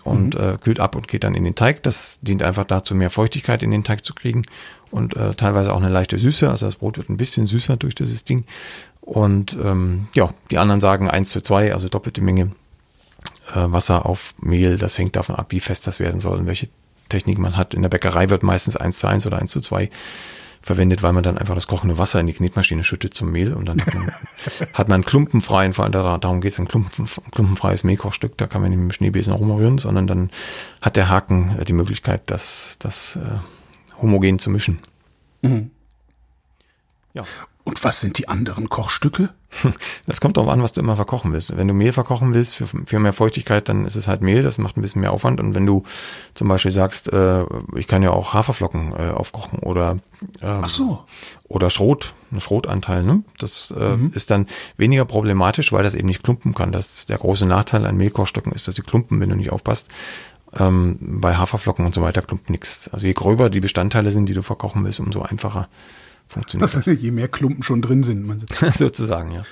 und mhm. äh, kühlt ab und geht dann in den Teig. Das dient einfach dazu, mehr Feuchtigkeit in den Teig zu kriegen und äh, teilweise auch eine leichte Süße. Also das Brot wird ein bisschen süßer durch dieses Ding. Und ähm, ja, die anderen sagen eins zu zwei, also doppelte Menge äh, Wasser auf Mehl. Das hängt davon ab, wie fest das werden soll und welche Technik man hat. In der Bäckerei wird meistens eins zu eins oder eins zu zwei verwendet, weil man dann einfach das kochende Wasser in die Knetmaschine schüttet zum Mehl und dann hat man, hat man klumpenfreien, vor allem darum geht es ein Klumpen, klumpenfreies Mehlkochstück, da kann man nicht mit dem Schneebesen rumrühren, sondern dann hat der Haken äh, die Möglichkeit, das, das äh, homogen zu mischen. Mhm. Ja. Und was sind die anderen Kochstücke? Das kommt darauf an, was du immer verkochen willst. Wenn du Mehl verkochen willst für, für mehr Feuchtigkeit, dann ist es halt Mehl, das macht ein bisschen mehr Aufwand. Und wenn du zum Beispiel sagst, äh, ich kann ja auch Haferflocken äh, aufkochen oder ähm, Ach so. oder Schrot, ein Schrotanteil, ne? Das äh, mhm. ist dann weniger problematisch, weil das eben nicht klumpen kann. Das ist der große Nachteil an Mehlkochstücken ist, dass sie klumpen, wenn du nicht aufpasst. Ähm, bei Haferflocken und so weiter klumpt nichts. Also je gröber die Bestandteile sind, die du verkochen willst, umso einfacher funktioniert das. Heißt, je mehr Klumpen schon drin sind. Man Sozusagen, ja.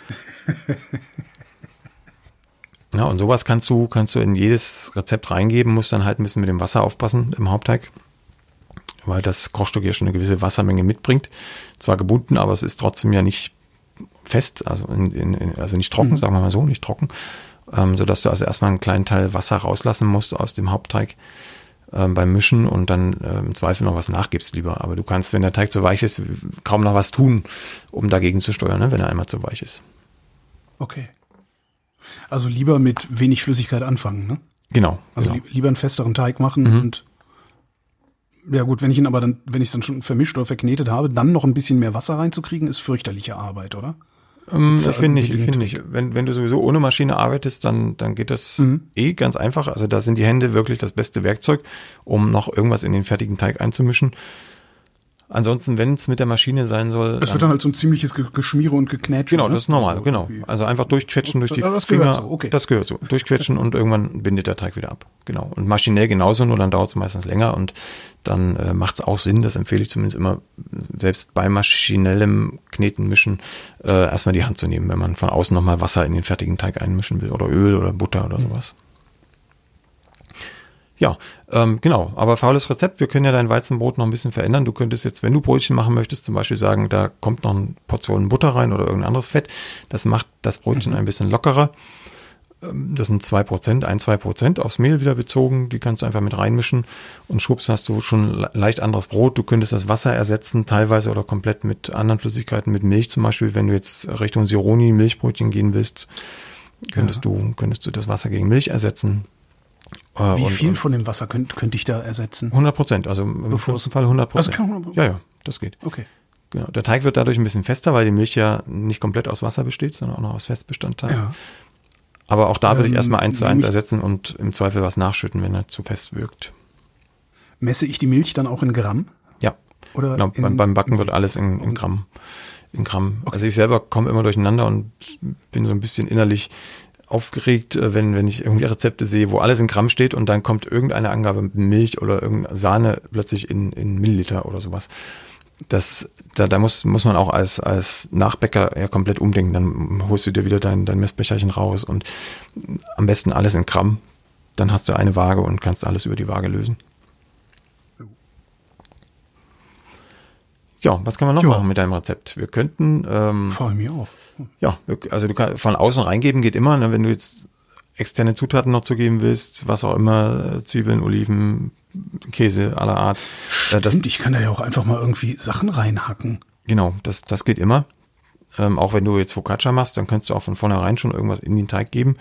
ja, und sowas kannst du, kannst du in jedes Rezept reingeben, musst dann halt ein bisschen mit dem Wasser aufpassen im Hauptteig, weil das Kochstück ja schon eine gewisse Wassermenge mitbringt. Zwar gebunden, aber es ist trotzdem ja nicht fest, also, in, in, also nicht trocken, mhm. sagen wir mal so, nicht trocken, ähm, sodass du also erstmal einen kleinen Teil Wasser rauslassen musst aus dem Hauptteig ähm, beim Mischen und dann äh, im Zweifel noch was nachgibst lieber. Aber du kannst, wenn der Teig zu weich ist, kaum noch was tun, um dagegen zu steuern, ne, wenn er einmal zu weich ist. Okay. Also lieber mit wenig Flüssigkeit anfangen, ne? Genau. Also genau. Li lieber einen festeren Teig machen mhm. und ja gut, wenn ich ihn aber dann, wenn ich es dann schon vermischt oder verknetet habe, dann noch ein bisschen mehr Wasser reinzukriegen, ist fürchterliche Arbeit, oder? Ähm, ich finde nicht, ich finde nicht. Wenn, wenn du sowieso ohne Maschine arbeitest, dann, dann geht das mhm. eh ganz einfach. Also da sind die Hände wirklich das beste Werkzeug, um noch irgendwas in den fertigen Teig einzumischen. Ansonsten, wenn es mit der Maschine sein soll. Es wird dann halt so ein ziemliches Geschmiere und Geknätsche. Genau, ne? das ist normal, also genau. Also einfach durchquetschen durch die das Finger. Gehört so, okay. Das gehört so. Durchquetschen und irgendwann bindet der Teig wieder ab. Genau. Und maschinell genauso, nur dann dauert es meistens länger und dann äh, macht es auch Sinn, das empfehle ich zumindest immer, selbst bei maschinellem Kneten, Mischen, äh, erstmal die Hand zu nehmen, wenn man von außen nochmal Wasser in den fertigen Teig einmischen will oder Öl oder Butter oder sowas. Ja, ähm, genau. Aber faules Rezept. Wir können ja dein Weizenbrot noch ein bisschen verändern. Du könntest jetzt, wenn du Brötchen machen möchtest, zum Beispiel sagen, da kommt noch eine Portion Butter rein oder irgendein anderes Fett. Das macht das Brötchen mhm. ein bisschen lockerer. Ähm, das sind zwei Prozent, ein, zwei Prozent aufs Mehl wieder bezogen. Die kannst du einfach mit reinmischen und schwupps hast du schon leicht anderes Brot. Du könntest das Wasser ersetzen, teilweise oder komplett mit anderen Flüssigkeiten, mit Milch zum Beispiel. Wenn du jetzt Richtung Sironi Milchbrötchen gehen willst, könntest ja. du, könntest du das Wasser gegen Milch ersetzen. Äh, Wie und, viel von dem Wasser könnte, könnte ich da ersetzen? 100 Prozent, also im Bevor Fall 100 Prozent. Also ja, ja, das geht. Okay. Genau. Der Teig wird dadurch ein bisschen fester, weil die Milch ja nicht komplett aus Wasser besteht, sondern auch noch aus Festbestandteilen. Ja. Aber auch da würde ich ähm, erstmal eins zu eins ersetzen und im Zweifel was nachschütten, wenn er zu fest wirkt. Messe ich die Milch dann auch in Gramm? Ja. Oder genau, beim, beim, Backen wird alles in, in Gramm. In Gramm. Okay. Also ich selber komme immer durcheinander und bin so ein bisschen innerlich aufgeregt, äh, wenn, wenn ich irgendwie Rezepte sehe, wo alles in Gramm steht und dann kommt irgendeine Angabe mit Milch oder irgendeine Sahne plötzlich in, in Milliliter oder sowas. Das, da, da muss, muss man auch als, als Nachbäcker ja komplett umdenken. Dann holst du dir wieder dein, dein Messbecherchen raus und am besten alles in Gramm. Dann hast du eine Waage und kannst alles über die Waage lösen. Ja, was kann man noch jo. machen mit deinem Rezept? Wir könnten. Ähm, Vor allem auch. Ja, also du kannst von außen reingeben geht immer, ne, wenn du jetzt externe Zutaten noch zugeben willst, was auch immer, Zwiebeln, Oliven, Käse aller Art. Äh, Stimmt, das, ich kann da ja auch einfach mal irgendwie Sachen reinhacken. Genau, das, das geht immer. Ähm, auch wenn du jetzt Focaccia machst, dann kannst du auch von vornherein schon irgendwas in den Teig geben.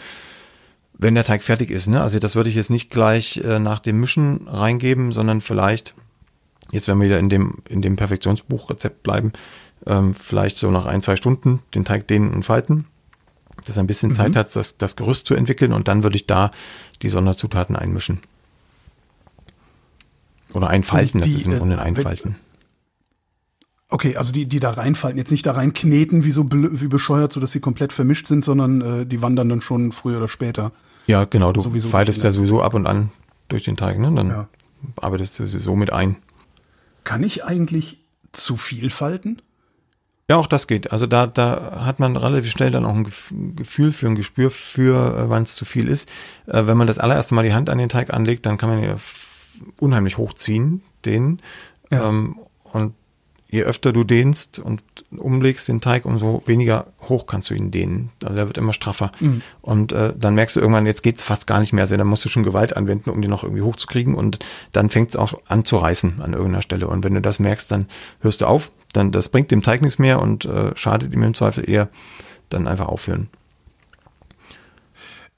Wenn der Teig fertig ist, ne? Also das würde ich jetzt nicht gleich äh, nach dem Mischen reingeben, sondern vielleicht Jetzt, wenn wir wieder in dem, in dem Perfektionsbuchrezept bleiben, ähm, vielleicht so nach ein, zwei Stunden den Teig dehnen und falten, dass er ein bisschen mhm. Zeit hat, das, das Gerüst zu entwickeln und dann würde ich da die Sonderzutaten einmischen. Oder einfalten, die, das ist im Grunde ein äh, Einfalten. Okay, also die, die da reinfalten, jetzt nicht da rein kneten, wie so wie bescheuert, so dass sie komplett vermischt sind, sondern äh, die wandern dann schon früher oder später. Ja, genau, du sowieso faltest ja sowieso ab und an durch den Teig, ne? Dann ja. arbeitest du so mit ein. Kann ich eigentlich zu viel falten? Ja, auch das geht. Also da, da hat man relativ schnell dann auch ein Gefühl für ein Gespür für, äh, wann es zu viel ist. Äh, wenn man das allererste Mal die Hand an den Teig anlegt, dann kann man ja unheimlich hochziehen, den. Ja. Ähm, und je öfter du dehnst und umlegst den Teig, umso weniger hoch kannst du ihn dehnen. Also er wird immer straffer. Mhm. Und äh, dann merkst du irgendwann, jetzt geht's fast gar nicht mehr. Also dann musst du schon Gewalt anwenden, um den noch irgendwie hochzukriegen. Und dann fängt es auch an zu reißen an irgendeiner Stelle. Und wenn du das merkst, dann hörst du auf. Dann das bringt dem Teig nichts mehr und äh, schadet ihm im Zweifel eher. Dann einfach aufhören.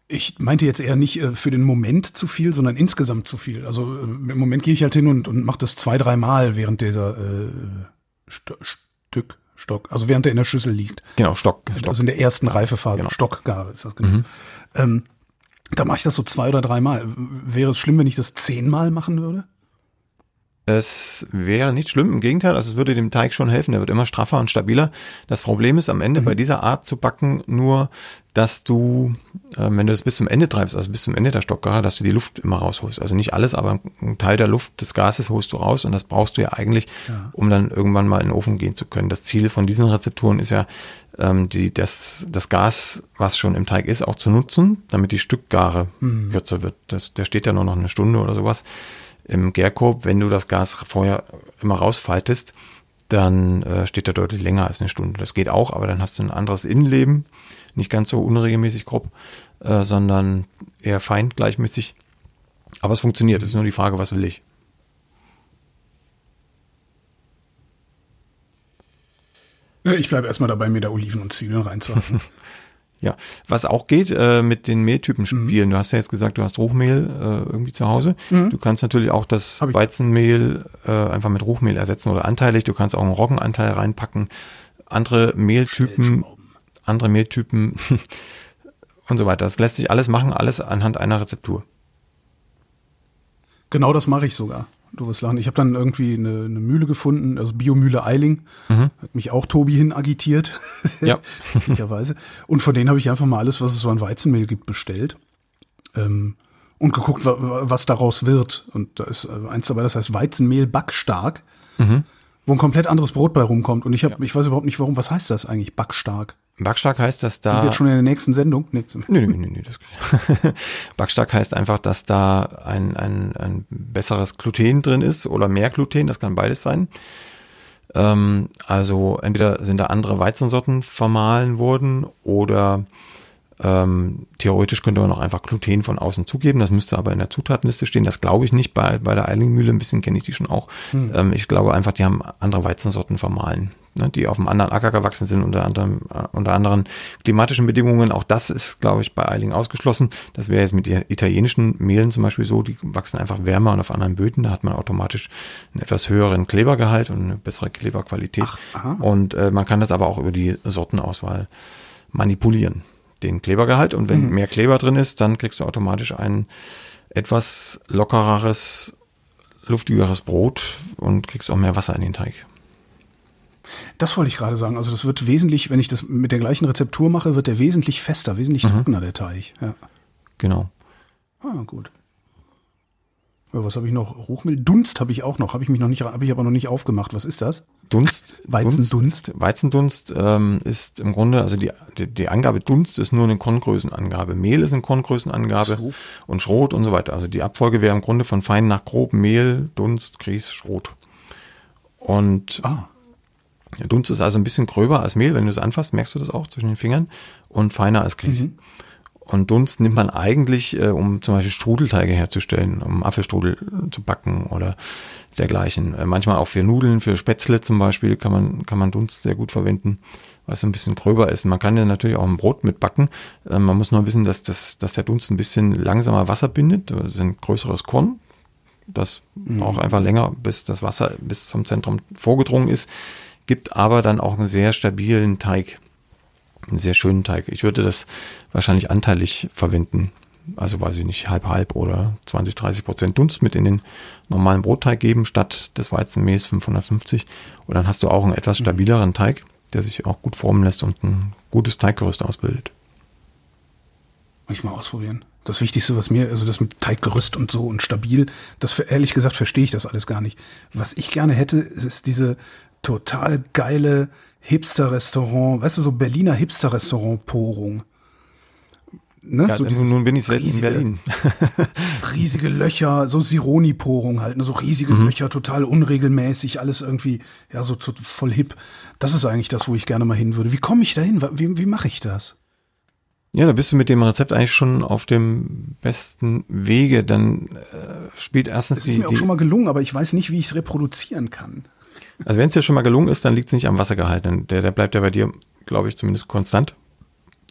Ich meinte jetzt eher nicht äh, für den Moment zu viel, sondern insgesamt zu viel. Also äh, im Moment gehe ich halt hin und, und mache das zwei, dreimal während dieser äh, St Stück, Stock, also während er in der Schüssel liegt. Genau, Stock. Stock. Also in der ersten Reifephase, genau. Stockgare ist das genau. Mhm. Ähm, da mache ich das so zwei oder dreimal. Wäre es schlimm, wenn ich das zehnmal machen würde? Es wäre nicht schlimm, im Gegenteil, also es würde dem Teig schon helfen, der wird immer straffer und stabiler. Das Problem ist am Ende mhm. bei dieser Art zu backen nur, dass du, äh, wenn du das bis zum Ende treibst, also bis zum Ende der Stockgare, dass du die Luft immer rausholst. Also nicht alles, aber ein Teil der Luft des Gases holst du raus und das brauchst du ja eigentlich, ja. um dann irgendwann mal in den Ofen gehen zu können. Das Ziel von diesen Rezepturen ist ja, ähm, die, das, das Gas, was schon im Teig ist, auch zu nutzen, damit die Stückgare mhm. kürzer wird. Das, der steht ja nur noch eine Stunde oder sowas im Gärkorb, wenn du das Gas vorher immer rausfaltest, dann äh, steht er deutlich länger als eine Stunde. Das geht auch, aber dann hast du ein anderes Innenleben, nicht ganz so unregelmäßig grob, äh, sondern eher fein, gleichmäßig. Aber es funktioniert. Es ist nur die Frage, was will ich? Ich bleibe erstmal dabei, mir da Oliven und Zwiebeln reinzuhauen. Ja, was auch geht äh, mit den Mehltypen mhm. spielen. Mhm. Du hast ja jetzt gesagt, du hast Ruchmehl äh, irgendwie zu Hause. Mhm. Du kannst natürlich auch das Weizenmehl äh, einfach mit Ruchmehl ersetzen oder anteilig. Du kannst auch einen Roggenanteil reinpacken. Andere Mehltypen, andere Mehltypen und so weiter. Das lässt sich alles machen, alles anhand einer Rezeptur. Genau das mache ich sogar. Du wirst lachen. Ich habe dann irgendwie eine, eine, Mühle gefunden, also Biomühle Eiling. Mhm. Hat mich auch Tobi hin agitiert. Ja. Glücklicherweise. Und von denen habe ich einfach mal alles, was es so an Weizenmehl gibt, bestellt. Ähm, und geguckt, was daraus wird. Und da ist äh, eins dabei, das heißt Weizenmehl backstark. Mhm. Wo ein komplett anderes Brot bei rumkommt. Und ich habe, ja. ich weiß überhaupt nicht, warum, was heißt das eigentlich, backstark? Backstark heißt, dass da. Sind wir jetzt schon in der nächsten Sendung? Nee, nee, nee, nee, nee Backstark heißt einfach, dass da ein, ein, ein besseres Gluten drin ist oder mehr Gluten, das kann beides sein. Ähm, also entweder sind da andere Weizensorten vermahlen worden oder Ähm, theoretisch könnte man auch einfach Gluten von außen zugeben, das müsste aber in der Zutatenliste stehen. Das glaube ich nicht bei, bei der Eilingmühle, ein bisschen kenne ich die schon auch. Hm. Ähm, ich glaube einfach, die haben andere Weizensorten vermahlen, ne, die auf einem anderen Acker gewachsen sind, unter, anderem, äh, unter anderen klimatischen Bedingungen. Auch das ist, glaube ich, bei Eiling ausgeschlossen. Das wäre jetzt mit italienischen Mehlen zum Beispiel so, die wachsen einfach wärmer und auf anderen Böden. Da hat man automatisch einen etwas höheren Klebergehalt und eine bessere Kleberqualität. Ach, und äh, man kann das aber auch über die Sortenauswahl manipulieren den Klebergehalt und wenn mhm. mehr Kleber drin ist, dann kriegst du automatisch ein etwas lockereres, luftigeres Brot und kriegst auch mehr Wasser in den Teig. Das wollte ich gerade sagen. Also das wird wesentlich, wenn ich das mit der gleichen Rezeptur mache, wird der wesentlich fester, wesentlich mhm. trockener, der Teig. Ja. Genau. Ah, gut. Was habe ich noch? Hochmehl? Dunst habe ich auch noch. Habe ich mich noch nicht, habe ich aber noch nicht aufgemacht. Was ist das? Dunst. Weizendunst. Weizendunst ähm, ist im Grunde, also die, die, die Angabe Dunst ist nur eine Korngrößenangabe. Mehl ist eine Korngrößenangabe so. und Schrot und so weiter. Also die Abfolge wäre im Grunde von fein nach grob Mehl, Dunst, Grieß, Schrot. Und ah. Dunst ist also ein bisschen gröber als Mehl. Wenn du es anfasst, merkst du das auch zwischen den Fingern und feiner als Grieß. Mhm. Und Dunst nimmt man eigentlich, äh, um zum Beispiel Strudelteige herzustellen, um Apfelstrudel zu backen oder dergleichen. Äh, manchmal auch für Nudeln, für Spätzle zum Beispiel kann man, kann man Dunst sehr gut verwenden, weil es ein bisschen gröber ist. Man kann ja natürlich auch ein Brot mitbacken. Äh, man muss nur wissen, dass, das, dass der Dunst ein bisschen langsamer Wasser bindet. Das ist ein größeres Korn. Das mhm. braucht einfach länger, bis das Wasser bis zum Zentrum vorgedrungen ist, gibt aber dann auch einen sehr stabilen Teig einen sehr schönen Teig. Ich würde das wahrscheinlich anteilig verwenden. Also weiß ich nicht, halb halb oder 20, 30 Prozent Dunst mit in den normalen Brotteig geben, statt des Weizenmehls 550. Und dann hast du auch einen etwas mhm. stabileren Teig, der sich auch gut formen lässt und ein gutes Teiggerüst ausbildet. Muss ich mal ausprobieren. Das Wichtigste, was mir, also das mit Teiggerüst und so und stabil, das für, ehrlich gesagt verstehe ich das alles gar nicht. Was ich gerne hätte, ist diese total geile Hipster-Restaurant, weißt du, so Berliner Hipster-Restaurant-Porung. Ne? Ja, so dieses nun bin ich riesige, in Berlin. riesige Löcher, so Sironi-Porung halt, ne? so riesige mhm. Löcher, total unregelmäßig, alles irgendwie, ja, so voll hip. Das ist eigentlich das, wo ich gerne mal hin würde. Wie komme ich da hin? Wie, wie mache ich das? Ja, da bist du mit dem Rezept eigentlich schon auf dem besten Wege. Dann äh, spielt erstens die. Das ist mir auch schon mal gelungen, aber ich weiß nicht, wie ich es reproduzieren kann. Also wenn es dir schon mal gelungen ist, dann liegt es nicht am Wassergehalt. Der, der bleibt ja bei dir, glaube ich, zumindest konstant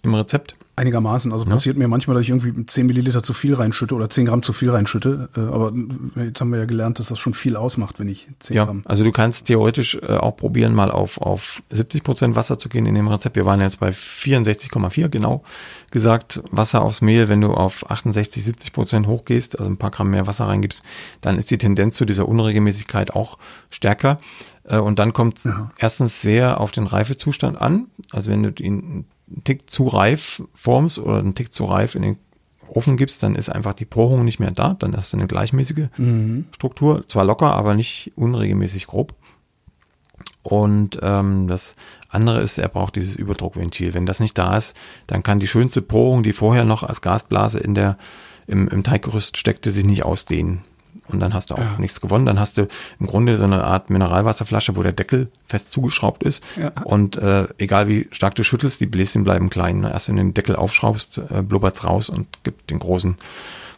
im Rezept. Einigermaßen. Also ja. passiert mir manchmal, dass ich irgendwie 10 Milliliter zu viel reinschütte oder 10 Gramm zu viel reinschütte. Äh, aber jetzt haben wir ja gelernt, dass das schon viel ausmacht, wenn ich 10 ja, Gramm. Also du kannst theoretisch äh, auch probieren, mal auf, auf 70 Prozent Wasser zu gehen in dem Rezept. Wir waren jetzt bei 64,4 genau gesagt. Wasser aufs Mehl, wenn du auf 68, 70 Prozent hochgehst, also ein paar Gramm mehr Wasser reingibst, dann ist die Tendenz zu dieser Unregelmäßigkeit auch stärker. Äh, und dann kommt es ja. erstens sehr auf den Reifezustand an. Also wenn du ihn einen Tick zu reif formst oder einen Tick zu reif in den Ofen gibst, dann ist einfach die Porung nicht mehr da. Dann hast du eine gleichmäßige mhm. Struktur. Zwar locker, aber nicht unregelmäßig grob. Und ähm, das andere ist, er braucht dieses Überdruckventil. Wenn das nicht da ist, dann kann die schönste Porung, die vorher noch als Gasblase in der, im, im Teiggerüst steckte, sich nicht ausdehnen und dann hast du auch ja. nichts gewonnen. Dann hast du im Grunde so eine Art Mineralwasserflasche, wo der Deckel fest zugeschraubt ist. Ja. Und äh, egal wie stark du schüttelst, die Bläschen bleiben klein. Erst wenn du den Deckel aufschraubst, äh, blubbert's raus und gibt den großen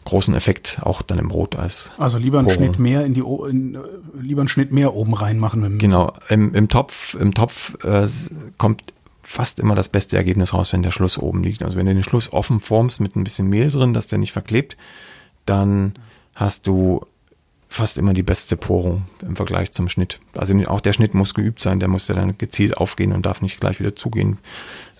großen Effekt auch dann im Brot als also lieber einen Schnitt mehr in die in, lieber einen Schnitt mehr oben reinmachen wenn genau im, im Topf im Topf äh, kommt fast immer das beste Ergebnis raus wenn der Schluss oben liegt also wenn du den Schluss offen formst mit ein bisschen Mehl drin dass der nicht verklebt dann hast du fast immer die beste Porung im Vergleich zum Schnitt. Also auch der Schnitt muss geübt sein, der muss ja dann gezielt aufgehen und darf nicht gleich wieder zugehen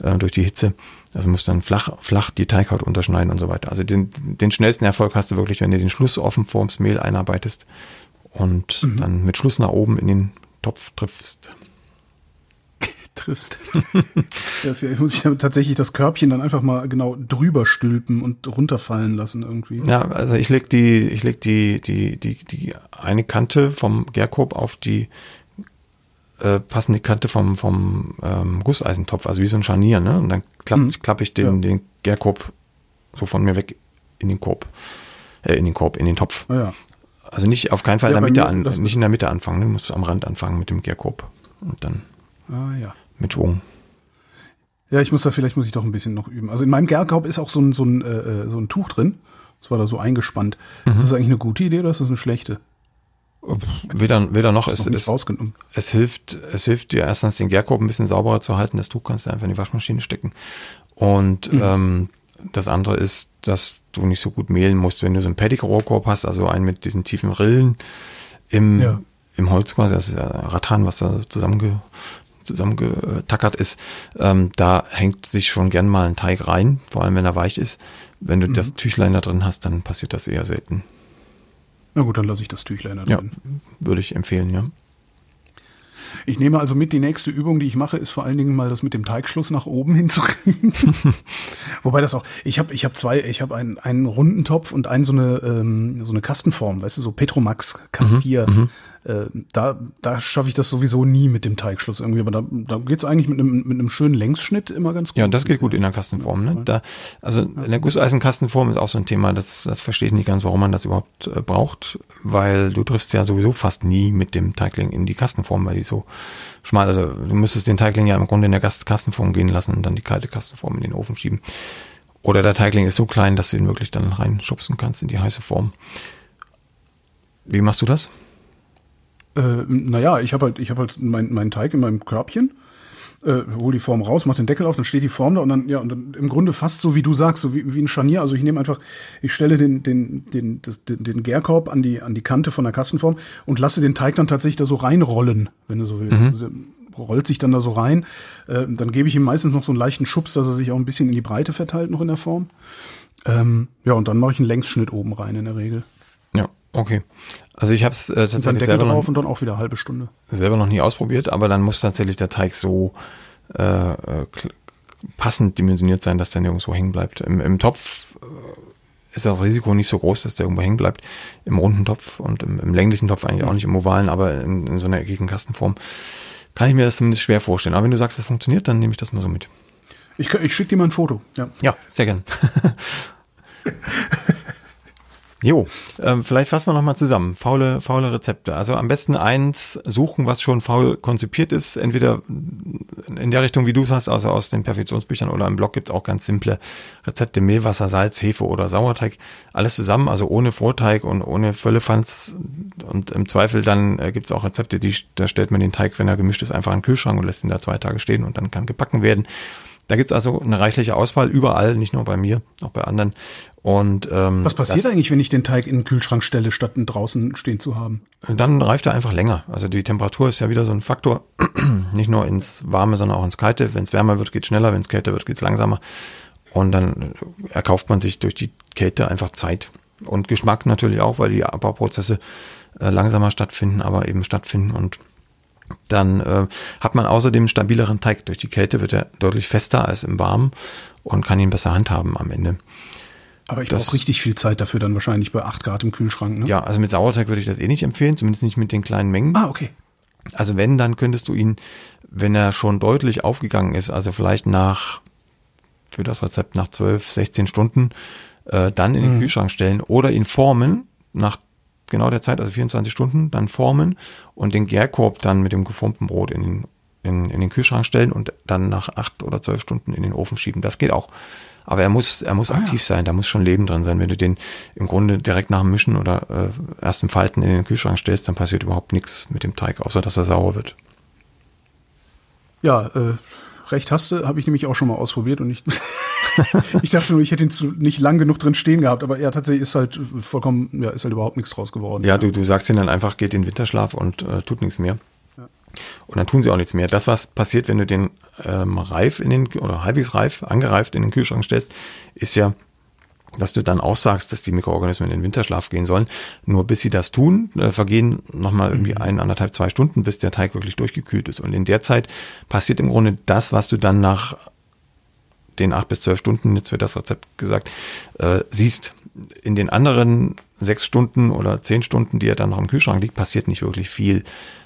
äh, durch die Hitze. Also muss dann flach, flach die Teighaut unterschneiden und so weiter. Also den, den schnellsten Erfolg hast du wirklich, wenn du den Schluss offen vorms Mehl einarbeitest und mhm. dann mit Schluss nach oben in den Topf triffst triffst. ja, vielleicht muss ich tatsächlich das Körbchen dann einfach mal genau drüber stülpen und runterfallen lassen irgendwie. Ja, also ich leg die, ich leg die, die, die, die eine Kante vom Gärkorb auf die äh, passende Kante vom, vom ähm, Gusseisentopf, also wie so ein Scharnier, ne? Und dann klapp, mhm. klappe ich den, ja. den Gärkorb so von mir weg in den Korb. Äh, in den Korb, in den Topf. Ja. Also nicht auf keinen Fall ja, in der Mitte an, nicht in der Mitte anfangen, ne? musst du am Rand anfangen mit dem Gärkorb. Und dann. Ah ja mit Schwung. Ja, ich muss da, vielleicht muss ich doch ein bisschen noch üben. Also in meinem Gärkorb ist auch so ein, so ein, äh, so ein Tuch drin. Das war da so eingespannt. Mhm. Ist das eigentlich eine gute Idee oder ist das eine schlechte? Weder, weder noch. Es, es, es, hilft, es hilft dir erstens den Gärkorb ein bisschen sauberer zu halten. Das Tuch kannst du einfach in die Waschmaschine stecken. Und mhm. ähm, das andere ist, dass du nicht so gut mehlen musst, wenn du so einen Paddock-Rohrkorb hast, also einen mit diesen tiefen Rillen im, ja. im Holz quasi, das ist ja Rattan, was da zusammenge, zusammengetackert ist, ähm, da hängt sich schon gern mal ein Teig rein, vor allem wenn er weich ist. Wenn du mhm. das Tüchlein da drin hast, dann passiert das eher selten. Na gut, dann lasse ich das Tüchlein da drin. Ja, würde ich empfehlen, ja. Ich nehme also mit, die nächste Übung, die ich mache, ist vor allen Dingen mal das mit dem Teigschluss nach oben hinzukriegen. Wobei das auch, ich habe ich hab zwei, ich habe einen, einen runden Topf und einen so eine, ähm, so eine Kastenform, weißt du, so Petromax K4. Mhm, äh, da da schaffe ich das sowieso nie mit dem Teigschluss irgendwie, aber da, da geht's eigentlich mit einem, mit einem schönen Längsschnitt immer ganz gut. Ja, das geht gut in der Kastenform. Ne? Da, also in der Gusseisenkastenform ist auch so ein Thema, das, das verstehe ich nicht ganz, warum man das überhaupt äh, braucht, weil du triffst ja sowieso fast nie mit dem Teigling in die Kastenform, weil die so schmal, also du müsstest den Teigling ja im Grunde in der Kastenform gehen lassen und dann die kalte Kastenform in den Ofen schieben. Oder der Teigling ist so klein, dass du ihn wirklich dann reinschubsen kannst in die heiße Form. Wie machst du das? Äh, naja, ich habe halt, ich habe halt meinen mein Teig in meinem Körbchen, äh, hol die Form raus, mach den Deckel auf, dann steht die Form da und dann, ja, und dann im Grunde fast so wie du sagst, so wie, wie ein Scharnier. Also ich nehme einfach, ich stelle den, den, den, das, den, den Gärkorb an die, an die Kante von der Kastenform und lasse den Teig dann tatsächlich da so reinrollen, wenn du so willst. Mhm. Also, rollt sich dann da so rein. Äh, dann gebe ich ihm meistens noch so einen leichten Schubs, dass er sich auch ein bisschen in die Breite verteilt noch in der Form. Ähm, ja, und dann mache ich einen Längsschnitt oben rein in der Regel. Ja, okay. Also ich habe es äh, tatsächlich selber noch, und dann auch wieder eine halbe Stunde. Selber noch nie ausprobiert, aber dann muss tatsächlich der Teig so äh, äh passend dimensioniert sein, dass der nirgendwo hängen bleibt. Im, im Topf äh, ist das Risiko nicht so groß, dass der irgendwo hängen bleibt. Im runden Topf und im, im länglichen Topf eigentlich auch nicht, im ovalen, aber in, in so einer eckigen Kastenform kann ich mir das zumindest schwer vorstellen. Aber wenn du sagst, das funktioniert, dann nehme ich das mal so mit. Ich, ich schicke dir mal ein Foto. Ja, ja sehr gern. Jo, ähm, vielleicht fassen wir nochmal zusammen. Faule, faule Rezepte. Also am besten eins suchen, was schon faul konzipiert ist. Entweder in der Richtung, wie du es hast, also aus den Perfektionsbüchern oder im Blog gibt's auch ganz simple Rezepte. Mehlwasser, Salz, Hefe oder Sauerteig. Alles zusammen, also ohne Vorteig und ohne Völlefanz. Und im Zweifel dann äh, gibt's auch Rezepte, die, da stellt man den Teig, wenn er gemischt ist, einfach in den Kühlschrank und lässt ihn da zwei Tage stehen und dann kann gebacken werden. Da gibt's also eine reichliche Auswahl überall, nicht nur bei mir, auch bei anderen. Und ähm, was passiert das, eigentlich, wenn ich den Teig in den Kühlschrank stelle, statt ihn draußen stehen zu haben? Dann reift er einfach länger. Also die Temperatur ist ja wieder so ein Faktor, nicht nur ins Warme, sondern auch ins Kalte. Wenn es wärmer wird, geht schneller, wenn es kälter wird, geht es langsamer. Und dann erkauft man sich durch die Kälte einfach Zeit und Geschmack natürlich auch, weil die Abbauprozesse äh, langsamer stattfinden, aber eben stattfinden und dann äh, hat man außerdem stabileren Teig. Durch die Kälte wird er deutlich fester als im Warmen und kann ihn besser handhaben am Ende. Aber ich brauche richtig viel Zeit dafür dann wahrscheinlich bei 8 Grad im Kühlschrank. Ne? Ja, also mit Sauerteig würde ich das eh nicht empfehlen, zumindest nicht mit den kleinen Mengen. Ah, okay. Also wenn, dann könntest du ihn, wenn er schon deutlich aufgegangen ist, also vielleicht nach, für das Rezept nach 12, 16 Stunden, äh, dann in den mhm. Kühlschrank stellen oder ihn formen nach genau der Zeit, also 24 Stunden, dann formen und den Gärkorb dann mit dem geformten Brot in den, in, in den Kühlschrank stellen und dann nach acht oder zwölf Stunden in den Ofen schieben. Das geht auch. Aber er muss, er muss ah, aktiv ja. sein, da muss schon Leben drin sein. Wenn du den im Grunde direkt nach dem Mischen oder äh, erst im Falten in den Kühlschrank stellst, dann passiert überhaupt nichts mit dem Teig, außer dass er sauer wird. Ja, äh, recht hast du, habe ich nämlich auch schon mal ausprobiert und ich, ich dachte nur, ich hätte ihn zu, nicht lang genug drin stehen gehabt, aber ja, tatsächlich ist halt vollkommen, ja, ist halt überhaupt nichts draus geworden. Ja, ja. du, du sagst ihn dann einfach, geht in Winterschlaf und äh, tut nichts mehr. Und dann tun sie auch nichts mehr. Das, was passiert, wenn du den ähm, reif in den, oder halbwegs reif, angereift in den Kühlschrank stellst, ist ja, dass du dann auch sagst, dass die Mikroorganismen in den Winterschlaf gehen sollen. Nur bis sie das tun, äh, vergehen nochmal irgendwie mhm. ein, anderthalb, zwei Stunden, bis der Teig wirklich durchgekühlt ist. Und in der Zeit passiert im Grunde das, was du dann nach den acht bis zwölf Stunden, jetzt wird das Rezept gesagt, äh, siehst. In den anderen sechs Stunden oder zehn Stunden, die er dann noch im Kühlschrank liegt, passiert nicht wirklich viel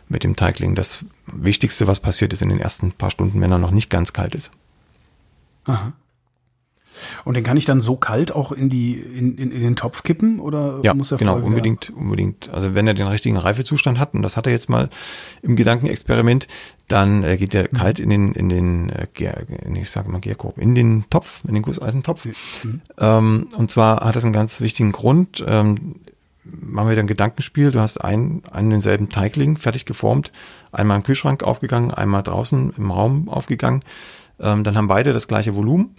mit dem Teigling. Das Wichtigste, was passiert, ist in den ersten paar Stunden, wenn er noch nicht ganz kalt ist. Aha. Und den kann ich dann so kalt auch in die in, in, in den Topf kippen oder ja, muss er genau unbedingt unbedingt. Also wenn er den richtigen Reifezustand hat und das hat er jetzt mal im Gedankenexperiment, dann äh, geht er mhm. kalt in den in den äh, ich sage mal Gärkorb in den Topf in den Gusseisentopf. Mhm. Ähm, und zwar hat das einen ganz wichtigen Grund. Ähm, machen wir dann Gedankenspiel. Du hast einen, einen denselben Teigling fertig geformt, einmal im Kühlschrank aufgegangen, einmal draußen im Raum aufgegangen. Ähm, dann haben beide das gleiche Volumen.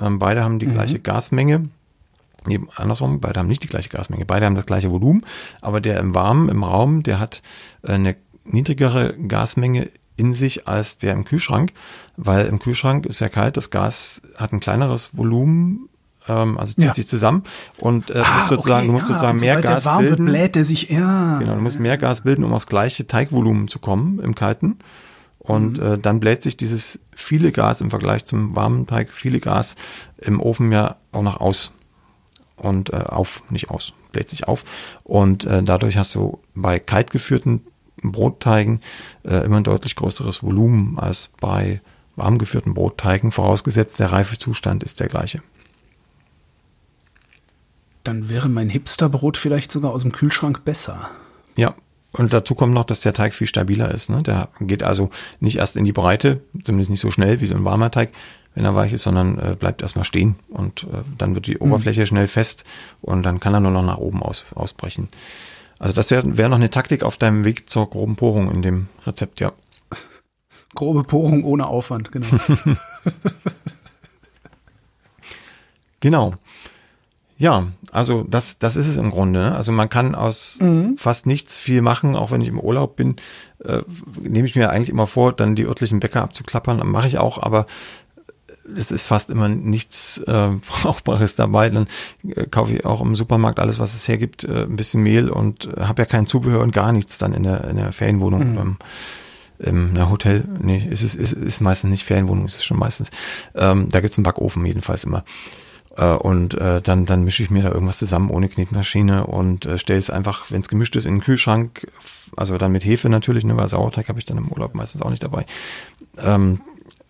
Ähm, beide haben die mhm. gleiche Gasmenge. Nee, andersrum, beide haben nicht die gleiche Gasmenge. Beide haben das gleiche Volumen. Aber der im Warmen, im Raum, der hat äh, eine niedrigere Gasmenge in sich als der im Kühlschrank, weil im Kühlschrank ist ja kalt, das Gas hat ein kleineres Volumen ähm, also zieht ja. sich zusammen und äh, ah, musst sozusagen, okay, du musst ja, sozusagen mehr Gas warm bilden. Wird, bläht der sich, ja. Genau, du musst mehr Gas bilden, um aufs gleiche Teigvolumen zu kommen im Kalten. Und mhm. äh, dann bläht sich dieses viele Gas im Vergleich zum warmen Teig, viele Gas im Ofen ja auch noch aus. Und äh, auf, nicht aus, bläht sich auf. Und äh, dadurch hast du bei kalt geführten Brotteigen äh, immer ein deutlich größeres Volumen als bei warm geführten Brotteigen, vorausgesetzt der Reifezustand ist der gleiche dann wäre mein Hipsterbrot vielleicht sogar aus dem Kühlschrank besser. Ja, und dazu kommt noch, dass der Teig viel stabiler ist. Ne? Der geht also nicht erst in die Breite, zumindest nicht so schnell wie so ein warmer Teig, wenn er weich ist, sondern äh, bleibt erstmal stehen und äh, dann wird die mhm. Oberfläche schnell fest und dann kann er nur noch nach oben aus, ausbrechen. Also das wäre wär noch eine Taktik auf deinem Weg zur groben Porung in dem Rezept, ja. Grobe Porung ohne Aufwand, genau. genau. Ja, also das, das ist es im Grunde. Ne? Also man kann aus mhm. fast nichts viel machen, auch wenn ich im Urlaub bin, äh, nehme ich mir eigentlich immer vor, dann die örtlichen Bäcker abzuklappern. Mache ich auch, aber es ist fast immer nichts äh, Brauchbares dabei. Dann äh, kaufe ich auch im Supermarkt alles, was es hergibt, äh, ein bisschen Mehl und äh, habe ja kein Zubehör und gar nichts dann in der, in der Ferienwohnung. Mhm. Ähm, im Hotel, nee, ist es ist, ist meistens nicht Ferienwohnung, ist es schon meistens. Ähm, da gibt's einen Backofen jedenfalls immer. Äh, und äh, dann, dann mische ich mir da irgendwas zusammen ohne Knetmaschine und äh, stelle es einfach, wenn es gemischt ist, in den Kühlschrank. Also dann mit Hefe natürlich, ne, weil Sauerteig habe ich dann im Urlaub meistens auch nicht dabei. Ähm,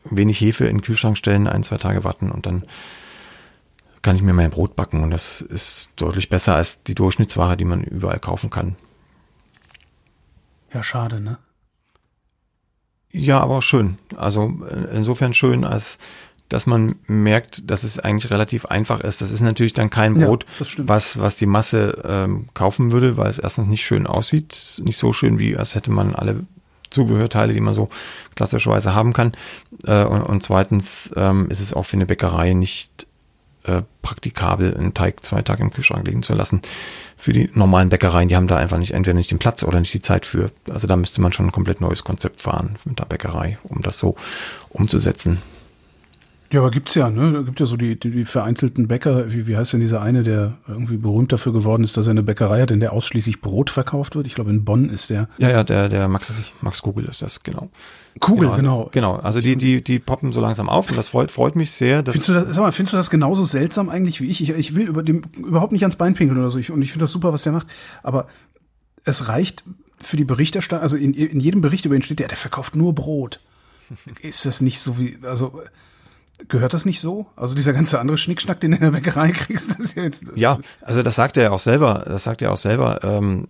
wenig Hefe in den Kühlschrank stellen, ein, zwei Tage warten und dann kann ich mir mein Brot backen und das ist deutlich besser als die Durchschnittsware, die man überall kaufen kann. Ja, schade, ne? Ja, aber auch schön. Also äh, insofern schön, als dass man merkt, dass es eigentlich relativ einfach ist. Das ist natürlich dann kein Brot, ja, was, was die Masse ähm, kaufen würde, weil es erstens nicht schön aussieht, nicht so schön, wie als hätte man alle Zubehörteile, die man so klassischerweise haben kann. Äh, und, und, zweitens ähm, ist es auch für eine Bäckerei nicht äh, praktikabel, einen Teig zwei Tage im Kühlschrank liegen zu lassen. Für die normalen Bäckereien, die haben da einfach nicht entweder nicht den Platz oder nicht die Zeit für. Also da müsste man schon ein komplett neues Konzept fahren mit der Bäckerei, um das so umzusetzen. Ja, aber gibt's ja, ne? Da gibt ja so die, die, die vereinzelten Bäcker, wie, wie heißt denn dieser eine, der irgendwie berühmt dafür geworden ist, dass er eine Bäckerei hat, in der ausschließlich Brot verkauft wird? Ich glaube, in Bonn ist der. Ja, ja, der, der Max, Max Kugel ist das, genau. Kugel, genau. Genau, genau. also die, die, die poppen so langsam auf und das freut, freut mich sehr. Findest, du das, sag mal, findest du das genauso seltsam eigentlich wie ich? Ich, ich will über dem überhaupt nicht ans Bein pinkeln oder so. Ich, und ich finde das super, was der macht. Aber es reicht für die Berichterstattung, also in, in jedem Bericht über ihn steht, der, der verkauft nur Brot. Ist das nicht so wie, also Gehört das nicht so? Also dieser ganze andere Schnickschnack, den du in der Bäckerei kriegst, ist ja jetzt. Ja, also das sagt er ja auch selber. Das sagt er auch selber. Ähm,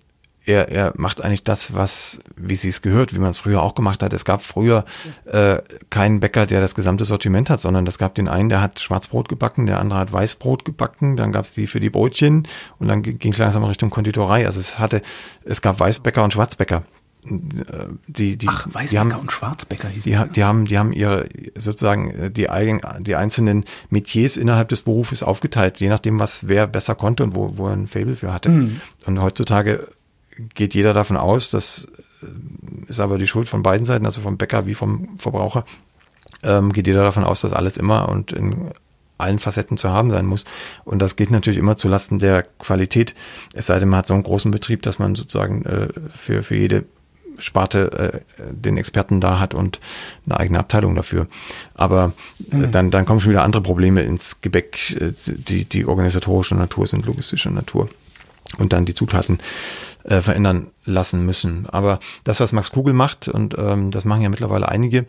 er, er macht eigentlich das, was, wie sie es gehört, wie man es früher auch gemacht hat. Es gab früher äh, keinen Bäcker, der das gesamte Sortiment hat, sondern es gab den einen, der hat Schwarzbrot gebacken, der andere hat Weißbrot gebacken, dann gab es die für die Brötchen und dann ging es langsam Richtung Konditorei. Also es hatte, es gab Weißbäcker und Schwarzbäcker die, die, Ach, Weißbäcker die haben, und Schwarzbäcker hieß die, die, haben, die haben ihre sozusagen äh, die, eigen, die einzelnen Metiers innerhalb des Berufes aufgeteilt, je nachdem, was wer besser konnte und wo, wo er ein Fable für hatte. Mhm. Und heutzutage geht jeder davon aus, das äh, ist aber die Schuld von beiden Seiten, also vom Bäcker wie vom Verbraucher, ähm, geht jeder davon aus, dass alles immer und in allen Facetten zu haben sein muss. Und das geht natürlich immer zulasten der Qualität. Es sei denn, man hat so einen großen Betrieb, dass man sozusagen äh, für, für jede Sparte äh, den Experten da hat und eine eigene Abteilung dafür. Aber äh, mhm. dann, dann kommen schon wieder andere Probleme ins Gebäck, äh, die, die organisatorische Natur sind, logistische Natur. Und dann die Zutaten äh, verändern lassen müssen. Aber das, was Max Kugel macht, und ähm, das machen ja mittlerweile einige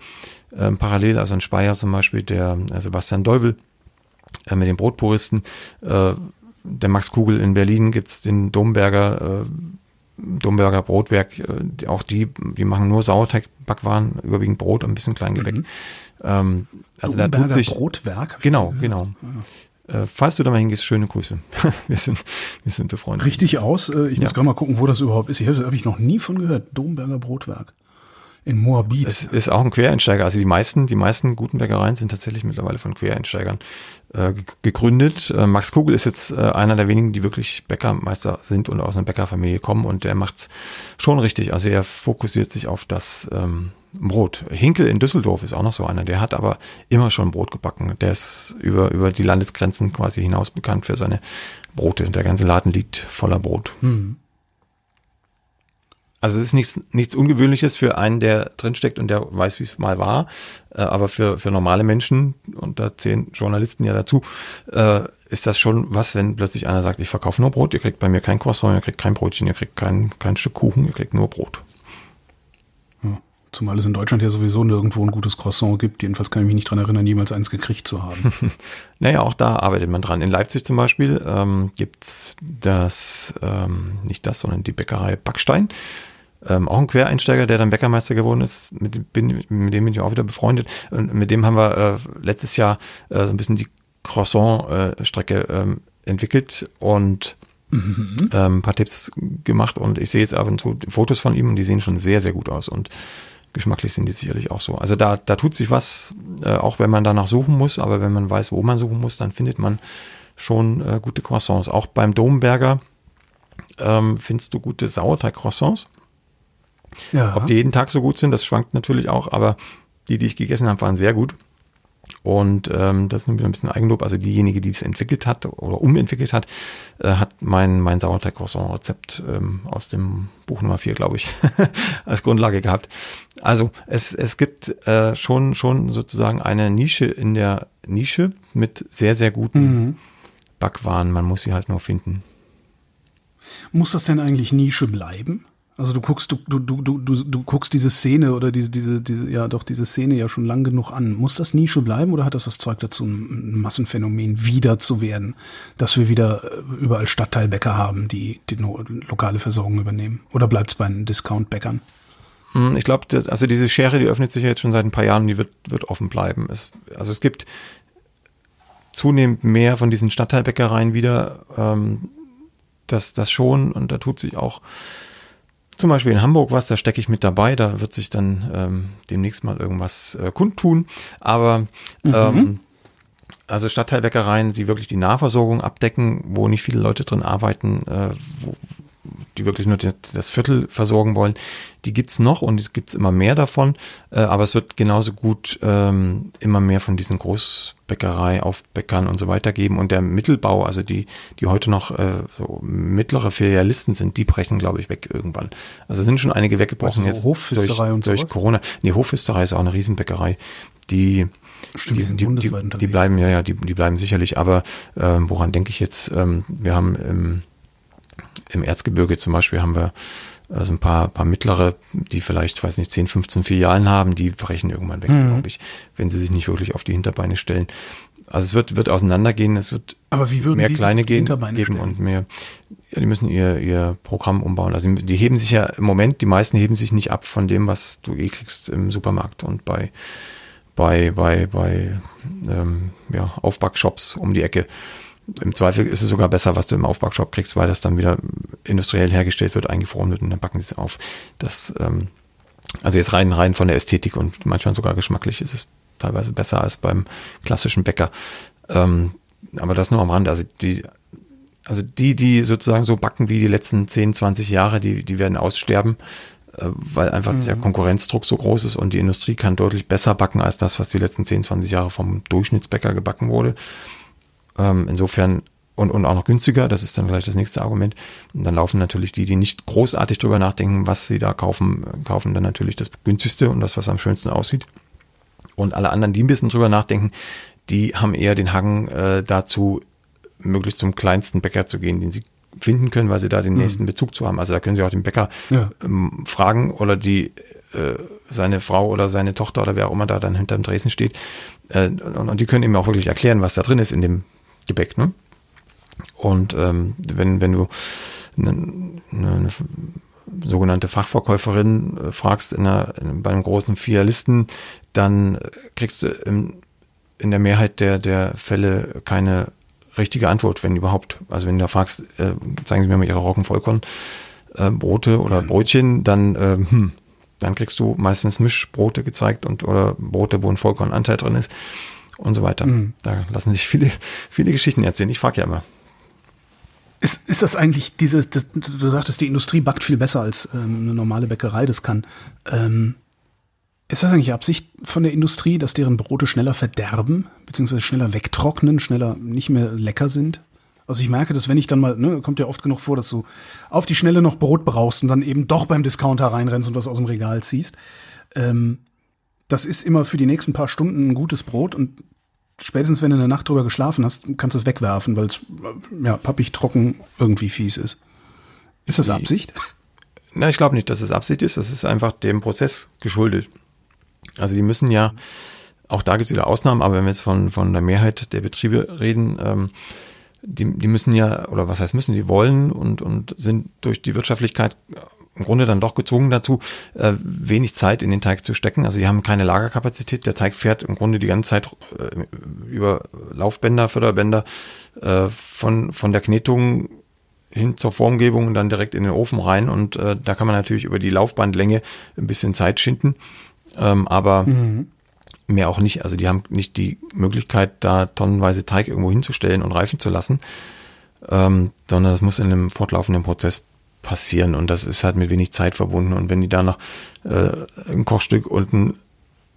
ähm, parallel, also in Speyer zum Beispiel der äh, Sebastian Deuvel, äh, mit den Brotpuristen. Äh, der Max Kugel in Berlin gibt's den Domberger, äh, Domberger Brotwerk, äh, auch die, die machen nur Sauerteigbackwaren, überwiegend Brot und ein bisschen Kleingebäck. Mhm. Ähm, also Domberger da tut sich Brotwerk. Genau, genau. Ja. Äh, falls du da mal hingehst, schöne Grüße. wir sind, wir sind befreundet. Richtig aus. Äh, ich ja. muss gerade mal gucken, wo das überhaupt ist. Ich habe hab ich noch nie von gehört. Domberger Brotwerk in Moabit. Es ist auch ein Quereinsteiger. Also die meisten, die meisten guten Bäckereien sind tatsächlich mittlerweile von Quereinsteigern äh, gegründet. Äh, Max Kugel ist jetzt äh, einer der wenigen, die wirklich Bäckermeister sind und aus einer Bäckerfamilie kommen und der macht's schon richtig. Also er fokussiert sich auf das ähm, Brot. Hinkel in Düsseldorf ist auch noch so einer. Der hat aber immer schon Brot gebacken. Der ist über, über die Landesgrenzen quasi hinaus bekannt für seine Brote. Der ganze Laden liegt voller Brot. Mhm. Also es ist nichts, nichts Ungewöhnliches für einen, der drinsteckt und der weiß, wie es mal war. Äh, aber für, für normale Menschen, und da zählen Journalisten ja dazu, äh, ist das schon was, wenn plötzlich einer sagt, ich verkaufe nur Brot, ihr kriegt bei mir kein Croissant, ihr kriegt kein Brötchen, ihr kriegt kein, kein Stück Kuchen, ihr kriegt nur Brot. Ja, zumal es in Deutschland ja sowieso nirgendwo ein gutes Croissant gibt. Jedenfalls kann ich mich nicht dran erinnern, jemals eins gekriegt zu haben. naja, auch da arbeitet man dran. In Leipzig zum Beispiel ähm, gibt's das, ähm, nicht das, sondern die Bäckerei Backstein ähm, auch ein Quereinsteiger, der dann Bäckermeister geworden ist, mit, bin, mit dem bin ich auch wieder befreundet. Und mit dem haben wir äh, letztes Jahr äh, so ein bisschen die Croissant-Strecke ähm, entwickelt und mhm. ähm, ein paar Tipps gemacht. Und ich sehe jetzt ab und zu Fotos von ihm und die sehen schon sehr, sehr gut aus. Und geschmacklich sind die sicherlich auch so. Also da, da tut sich was, äh, auch wenn man danach suchen muss, aber wenn man weiß, wo man suchen muss, dann findet man schon äh, gute Croissants. Auch beim Domberger ähm, findest du gute Sauerteig-Croissants. Ja. Ob die jeden Tag so gut sind, das schwankt natürlich auch, aber die, die ich gegessen habe, waren sehr gut. Und ähm, das ist nur wieder ein bisschen Eigenlob. Also diejenige, die es entwickelt hat oder umentwickelt hat, äh, hat mein, mein Sauerteig-Croissant-Rezept ähm, aus dem Buch Nummer 4, glaube ich, als Grundlage gehabt. Also es, es gibt äh, schon, schon sozusagen eine Nische in der Nische mit sehr, sehr guten mhm. Backwaren. Man muss sie halt nur finden. Muss das denn eigentlich Nische bleiben? Also du guckst, du, du, du, du, du guckst diese Szene oder diese, diese, diese, ja doch diese Szene ja schon lang genug an. Muss das Nische bleiben oder hat das das Zeug dazu, ein Massenphänomen wieder zu werden, dass wir wieder äh, überall Stadtteilbäcker haben, die die lokale Versorgung übernehmen? Oder bleibt es bei den Discount-Bäckern? Hm, ich glaube, also diese Schere, die öffnet sich ja jetzt schon seit ein paar Jahren, die wird, wird offen bleiben. Es, also es gibt zunehmend mehr von diesen Stadtteilbäckereien wieder, ähm, das, das schon und da tut sich auch zum Beispiel in Hamburg was, da stecke ich mit dabei, da wird sich dann ähm, demnächst mal irgendwas äh, kundtun. Aber mhm. ähm, also Stadtteilbäckereien, die wirklich die Nahversorgung abdecken, wo nicht viele Leute drin arbeiten, äh, wo, die wirklich nur das Viertel versorgen wollen, die gibt's noch und es gibt immer mehr davon, äh, aber es wird genauso gut ähm, immer mehr von diesen Großbäckerei, Aufbäckern und so weiter geben und der Mittelbau, also die, die heute noch äh, so mittlere Filialisten sind, die brechen, glaube ich, weg irgendwann. Also sind schon einige weggebrochen also jetzt durch, und durch Corona. Nee, Hoffisterei ist auch eine Riesenbäckerei, die Stimmt, die, die, die, die, bleiben, ja, ja, die, die bleiben sicherlich, aber ähm, woran denke ich jetzt? Ähm, wir haben im im Erzgebirge zum Beispiel haben wir also ein paar, paar mittlere, die vielleicht, weiß nicht, 10, 15 Filialen haben, die brechen irgendwann weg, mhm. glaube ich, wenn sie sich nicht wirklich auf die Hinterbeine stellen. Also es wird, wird auseinandergehen, es wird mehr kleine gehen, geben stellen? und mehr, ja, die müssen ihr, ihr Programm umbauen. Also die heben sich ja im Moment, die meisten heben sich nicht ab von dem, was du eh kriegst im Supermarkt und bei, bei, bei, bei ähm, ja, Aufbackshops um die Ecke. Im Zweifel ist es sogar besser, was du im Aufbackshop kriegst, weil das dann wieder industriell hergestellt wird, eingefroren wird und dann backen sie es auf. Das, ähm, also jetzt rein, rein von der Ästhetik und manchmal sogar geschmacklich ist es teilweise besser als beim klassischen Bäcker. Ähm, aber das nur am Rande. Also die, also die, die sozusagen so backen wie die letzten 10, 20 Jahre, die, die werden aussterben, äh, weil einfach mhm. der Konkurrenzdruck so groß ist und die Industrie kann deutlich besser backen als das, was die letzten 10, 20 Jahre vom Durchschnittsbäcker gebacken wurde. Ähm, insofern und, und auch noch günstiger, das ist dann vielleicht das nächste Argument. Und dann laufen natürlich die, die nicht großartig drüber nachdenken, was sie da kaufen, kaufen dann natürlich das günstigste und das, was am schönsten aussieht. Und alle anderen, die ein bisschen drüber nachdenken, die haben eher den Hang äh, dazu, möglichst zum kleinsten Bäcker zu gehen, den sie finden können, weil sie da den mhm. nächsten Bezug zu haben. Also da können sie auch den Bäcker ja. ähm, fragen oder die äh, seine Frau oder seine Tochter oder wer auch immer da dann hinterm Dresden steht. Äh, und, und die können ihm auch wirklich erklären, was da drin ist in dem Gebäck, ne? Und ähm, wenn, wenn du eine, eine sogenannte Fachverkäuferin äh, fragst in einer, in, bei einem großen Filialisten, dann kriegst du im, in der Mehrheit der, der Fälle keine richtige Antwort, wenn überhaupt. Also wenn du da fragst, äh, zeigen Sie mir mal Ihre Roggenvollkorn äh, Brote oder Brötchen, dann, äh, hm, dann kriegst du meistens Mischbrote gezeigt und oder Brote, wo ein Vollkornanteil drin ist und so weiter. Mhm. Da lassen sich viele, viele Geschichten erzählen. Ich frage ja immer. Ist, ist das eigentlich diese, das, du sagtest, die Industrie backt viel besser als ähm, eine normale Bäckerei das kann. Ähm, ist das eigentlich Absicht von der Industrie, dass deren Brote schneller verderben, beziehungsweise schneller wegtrocknen, schneller nicht mehr lecker sind? Also ich merke, dass wenn ich dann mal, ne, kommt ja oft genug vor, dass du auf die Schnelle noch Brot brauchst und dann eben doch beim Discounter reinrennst und was aus dem Regal ziehst. Ähm, das ist immer für die nächsten paar Stunden ein gutes Brot und spätestens wenn du eine Nacht drüber geschlafen hast, kannst du es wegwerfen, weil es ja pappig trocken irgendwie fies ist. Ist das Absicht? Na, ich glaube nicht, dass es Absicht ist. Das ist einfach dem Prozess geschuldet. Also die müssen ja, auch da gibt es wieder Ausnahmen, aber wenn wir jetzt von, von der Mehrheit der Betriebe reden, ähm, die, die müssen ja, oder was heißt müssen, die wollen und, und sind durch die Wirtschaftlichkeit im Grunde dann doch gezwungen dazu, äh, wenig Zeit in den Teig zu stecken. Also die haben keine Lagerkapazität. Der Teig fährt im Grunde die ganze Zeit äh, über Laufbänder, Förderbänder äh, von, von der Knetung hin zur Formgebung und dann direkt in den Ofen rein. Und äh, da kann man natürlich über die Laufbandlänge ein bisschen Zeit schinden. Ähm, aber mhm mehr auch nicht. Also die haben nicht die Möglichkeit, da tonnenweise Teig irgendwo hinzustellen und reifen zu lassen, ähm, sondern das muss in einem fortlaufenden Prozess passieren und das ist halt mit wenig Zeit verbunden. Und wenn die da noch äh, ein Kochstück und ein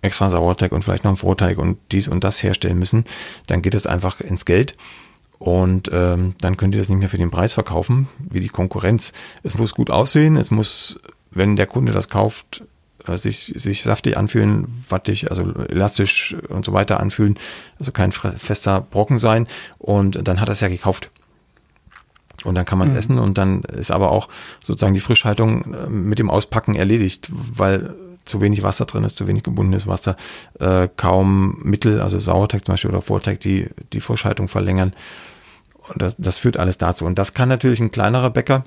extra Sauerteig und vielleicht noch ein Vorteig und dies und das herstellen müssen, dann geht es einfach ins Geld. Und ähm, dann könnt ihr das nicht mehr für den Preis verkaufen, wie die Konkurrenz. Es muss gut aussehen, es muss, wenn der Kunde das kauft, äh, sich, sich saftig anfühlen, wattig, also elastisch und so weiter anfühlen, also kein fester Brocken sein. Und dann hat er es ja gekauft. Und dann kann man es mhm. essen und dann ist aber auch sozusagen die Frischhaltung äh, mit dem Auspacken erledigt, weil zu wenig Wasser drin ist, zu wenig gebundenes Wasser, äh, kaum Mittel, also Sauerteig zum Beispiel oder Vorteig, die die Frischhaltung verlängern. Und das, das führt alles dazu. Und das kann natürlich ein kleinerer Bäcker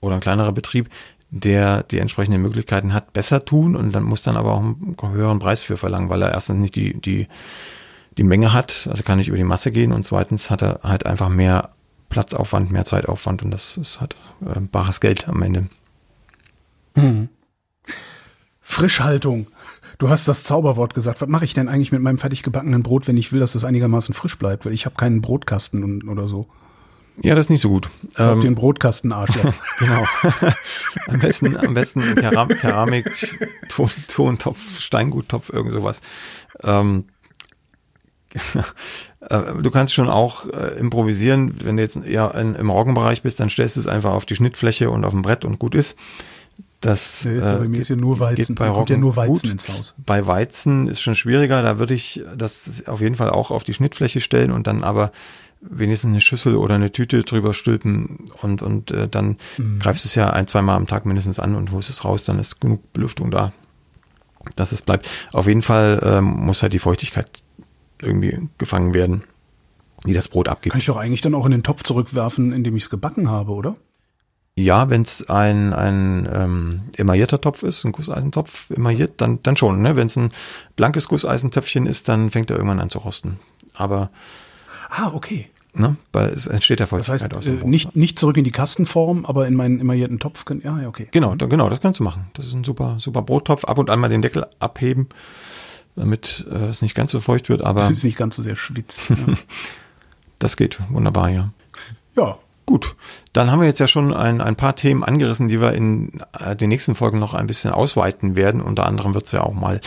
oder ein kleinerer Betrieb der die entsprechenden Möglichkeiten hat, besser tun und dann muss dann aber auch einen höheren Preis für verlangen, weil er erstens nicht die, die, die Menge hat, also kann nicht über die Masse gehen und zweitens hat er halt einfach mehr Platzaufwand, mehr Zeitaufwand und das ist halt äh, bares Geld am Ende. Hm. Frischhaltung. Du hast das Zauberwort gesagt. Was mache ich denn eigentlich mit meinem fertig gebackenen Brot, wenn ich will, dass das einigermaßen frisch bleibt? Weil ich habe keinen Brotkasten und, oder so. Ja, das ist nicht so gut. Auf ähm, den Brotkasten Arschloch. genau. am besten, am besten Keram Keramik, Ton, Tontopf, Steinguttopf, irgend sowas. Ähm, äh, du kannst schon auch äh, improvisieren, wenn du jetzt eher in, im Roggenbereich bist, dann stellst du es einfach auf die Schnittfläche und auf dem Brett und gut ist. Das nee, äh, bei mir ist ja nur Weizen. Bei Roggen ja nur Weizen gut. ins Haus. Bei Weizen ist schon schwieriger, da würde ich das auf jeden Fall auch auf die Schnittfläche stellen und dann aber wenigstens eine Schüssel oder eine Tüte drüber stülpen und, und äh, dann mhm. greifst du es ja ein, zwei Mal am Tag mindestens an und holst es raus, dann ist genug Belüftung da, dass es bleibt. Auf jeden Fall ähm, muss halt die Feuchtigkeit irgendwie gefangen werden, die das Brot abgibt. Kann ich doch eigentlich dann auch in den Topf zurückwerfen, in dem ich es gebacken habe, oder? Ja, wenn es ein, ein ähm, emaillierter Topf ist, ein Gusseisentopf emailliert, dann, dann schon. Ne? Wenn es ein blankes Gusseisentöpfchen ist, dann fängt er irgendwann an zu rosten. Aber Ah, okay. Ne? Weil es entsteht ja Feuchtigkeit das heißt, aus dem äh, nicht, nicht zurück in die Kastenform, aber in meinen emaillierten Topf. Ja, ja, okay. Genau, da, genau, das kannst du machen. Das ist ein super, super Brottopf. Ab und an mal den Deckel abheben, damit äh, es nicht ganz so feucht wird, aber. Es nicht ganz so sehr schwitzt. Ja. das geht wunderbar, ja. Ja. Gut, dann haben wir jetzt ja schon ein, ein paar Themen angerissen, die wir in äh, den nächsten Folgen noch ein bisschen ausweiten werden. Unter anderem wird es ja auch mal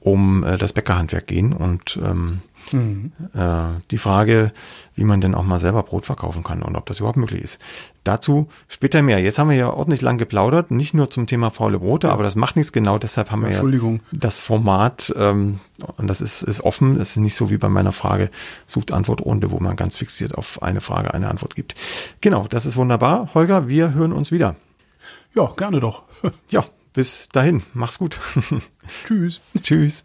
um äh, das Bäckerhandwerk gehen und ähm, Mhm. Äh, die Frage, wie man denn auch mal selber Brot verkaufen kann und ob das überhaupt möglich ist. Dazu später mehr. Jetzt haben wir ja ordentlich lang geplaudert, nicht nur zum Thema faule Brote, ja. aber das macht nichts genau, deshalb haben wir ja das Format ähm, und das ist, ist offen, es ist nicht so wie bei meiner Frage Sucht-Antwort-Runde, wo man ganz fixiert auf eine Frage eine Antwort gibt. Genau, das ist wunderbar. Holger, wir hören uns wieder. Ja, gerne doch. ja, bis dahin. Mach's gut. Tschüss. Tschüss.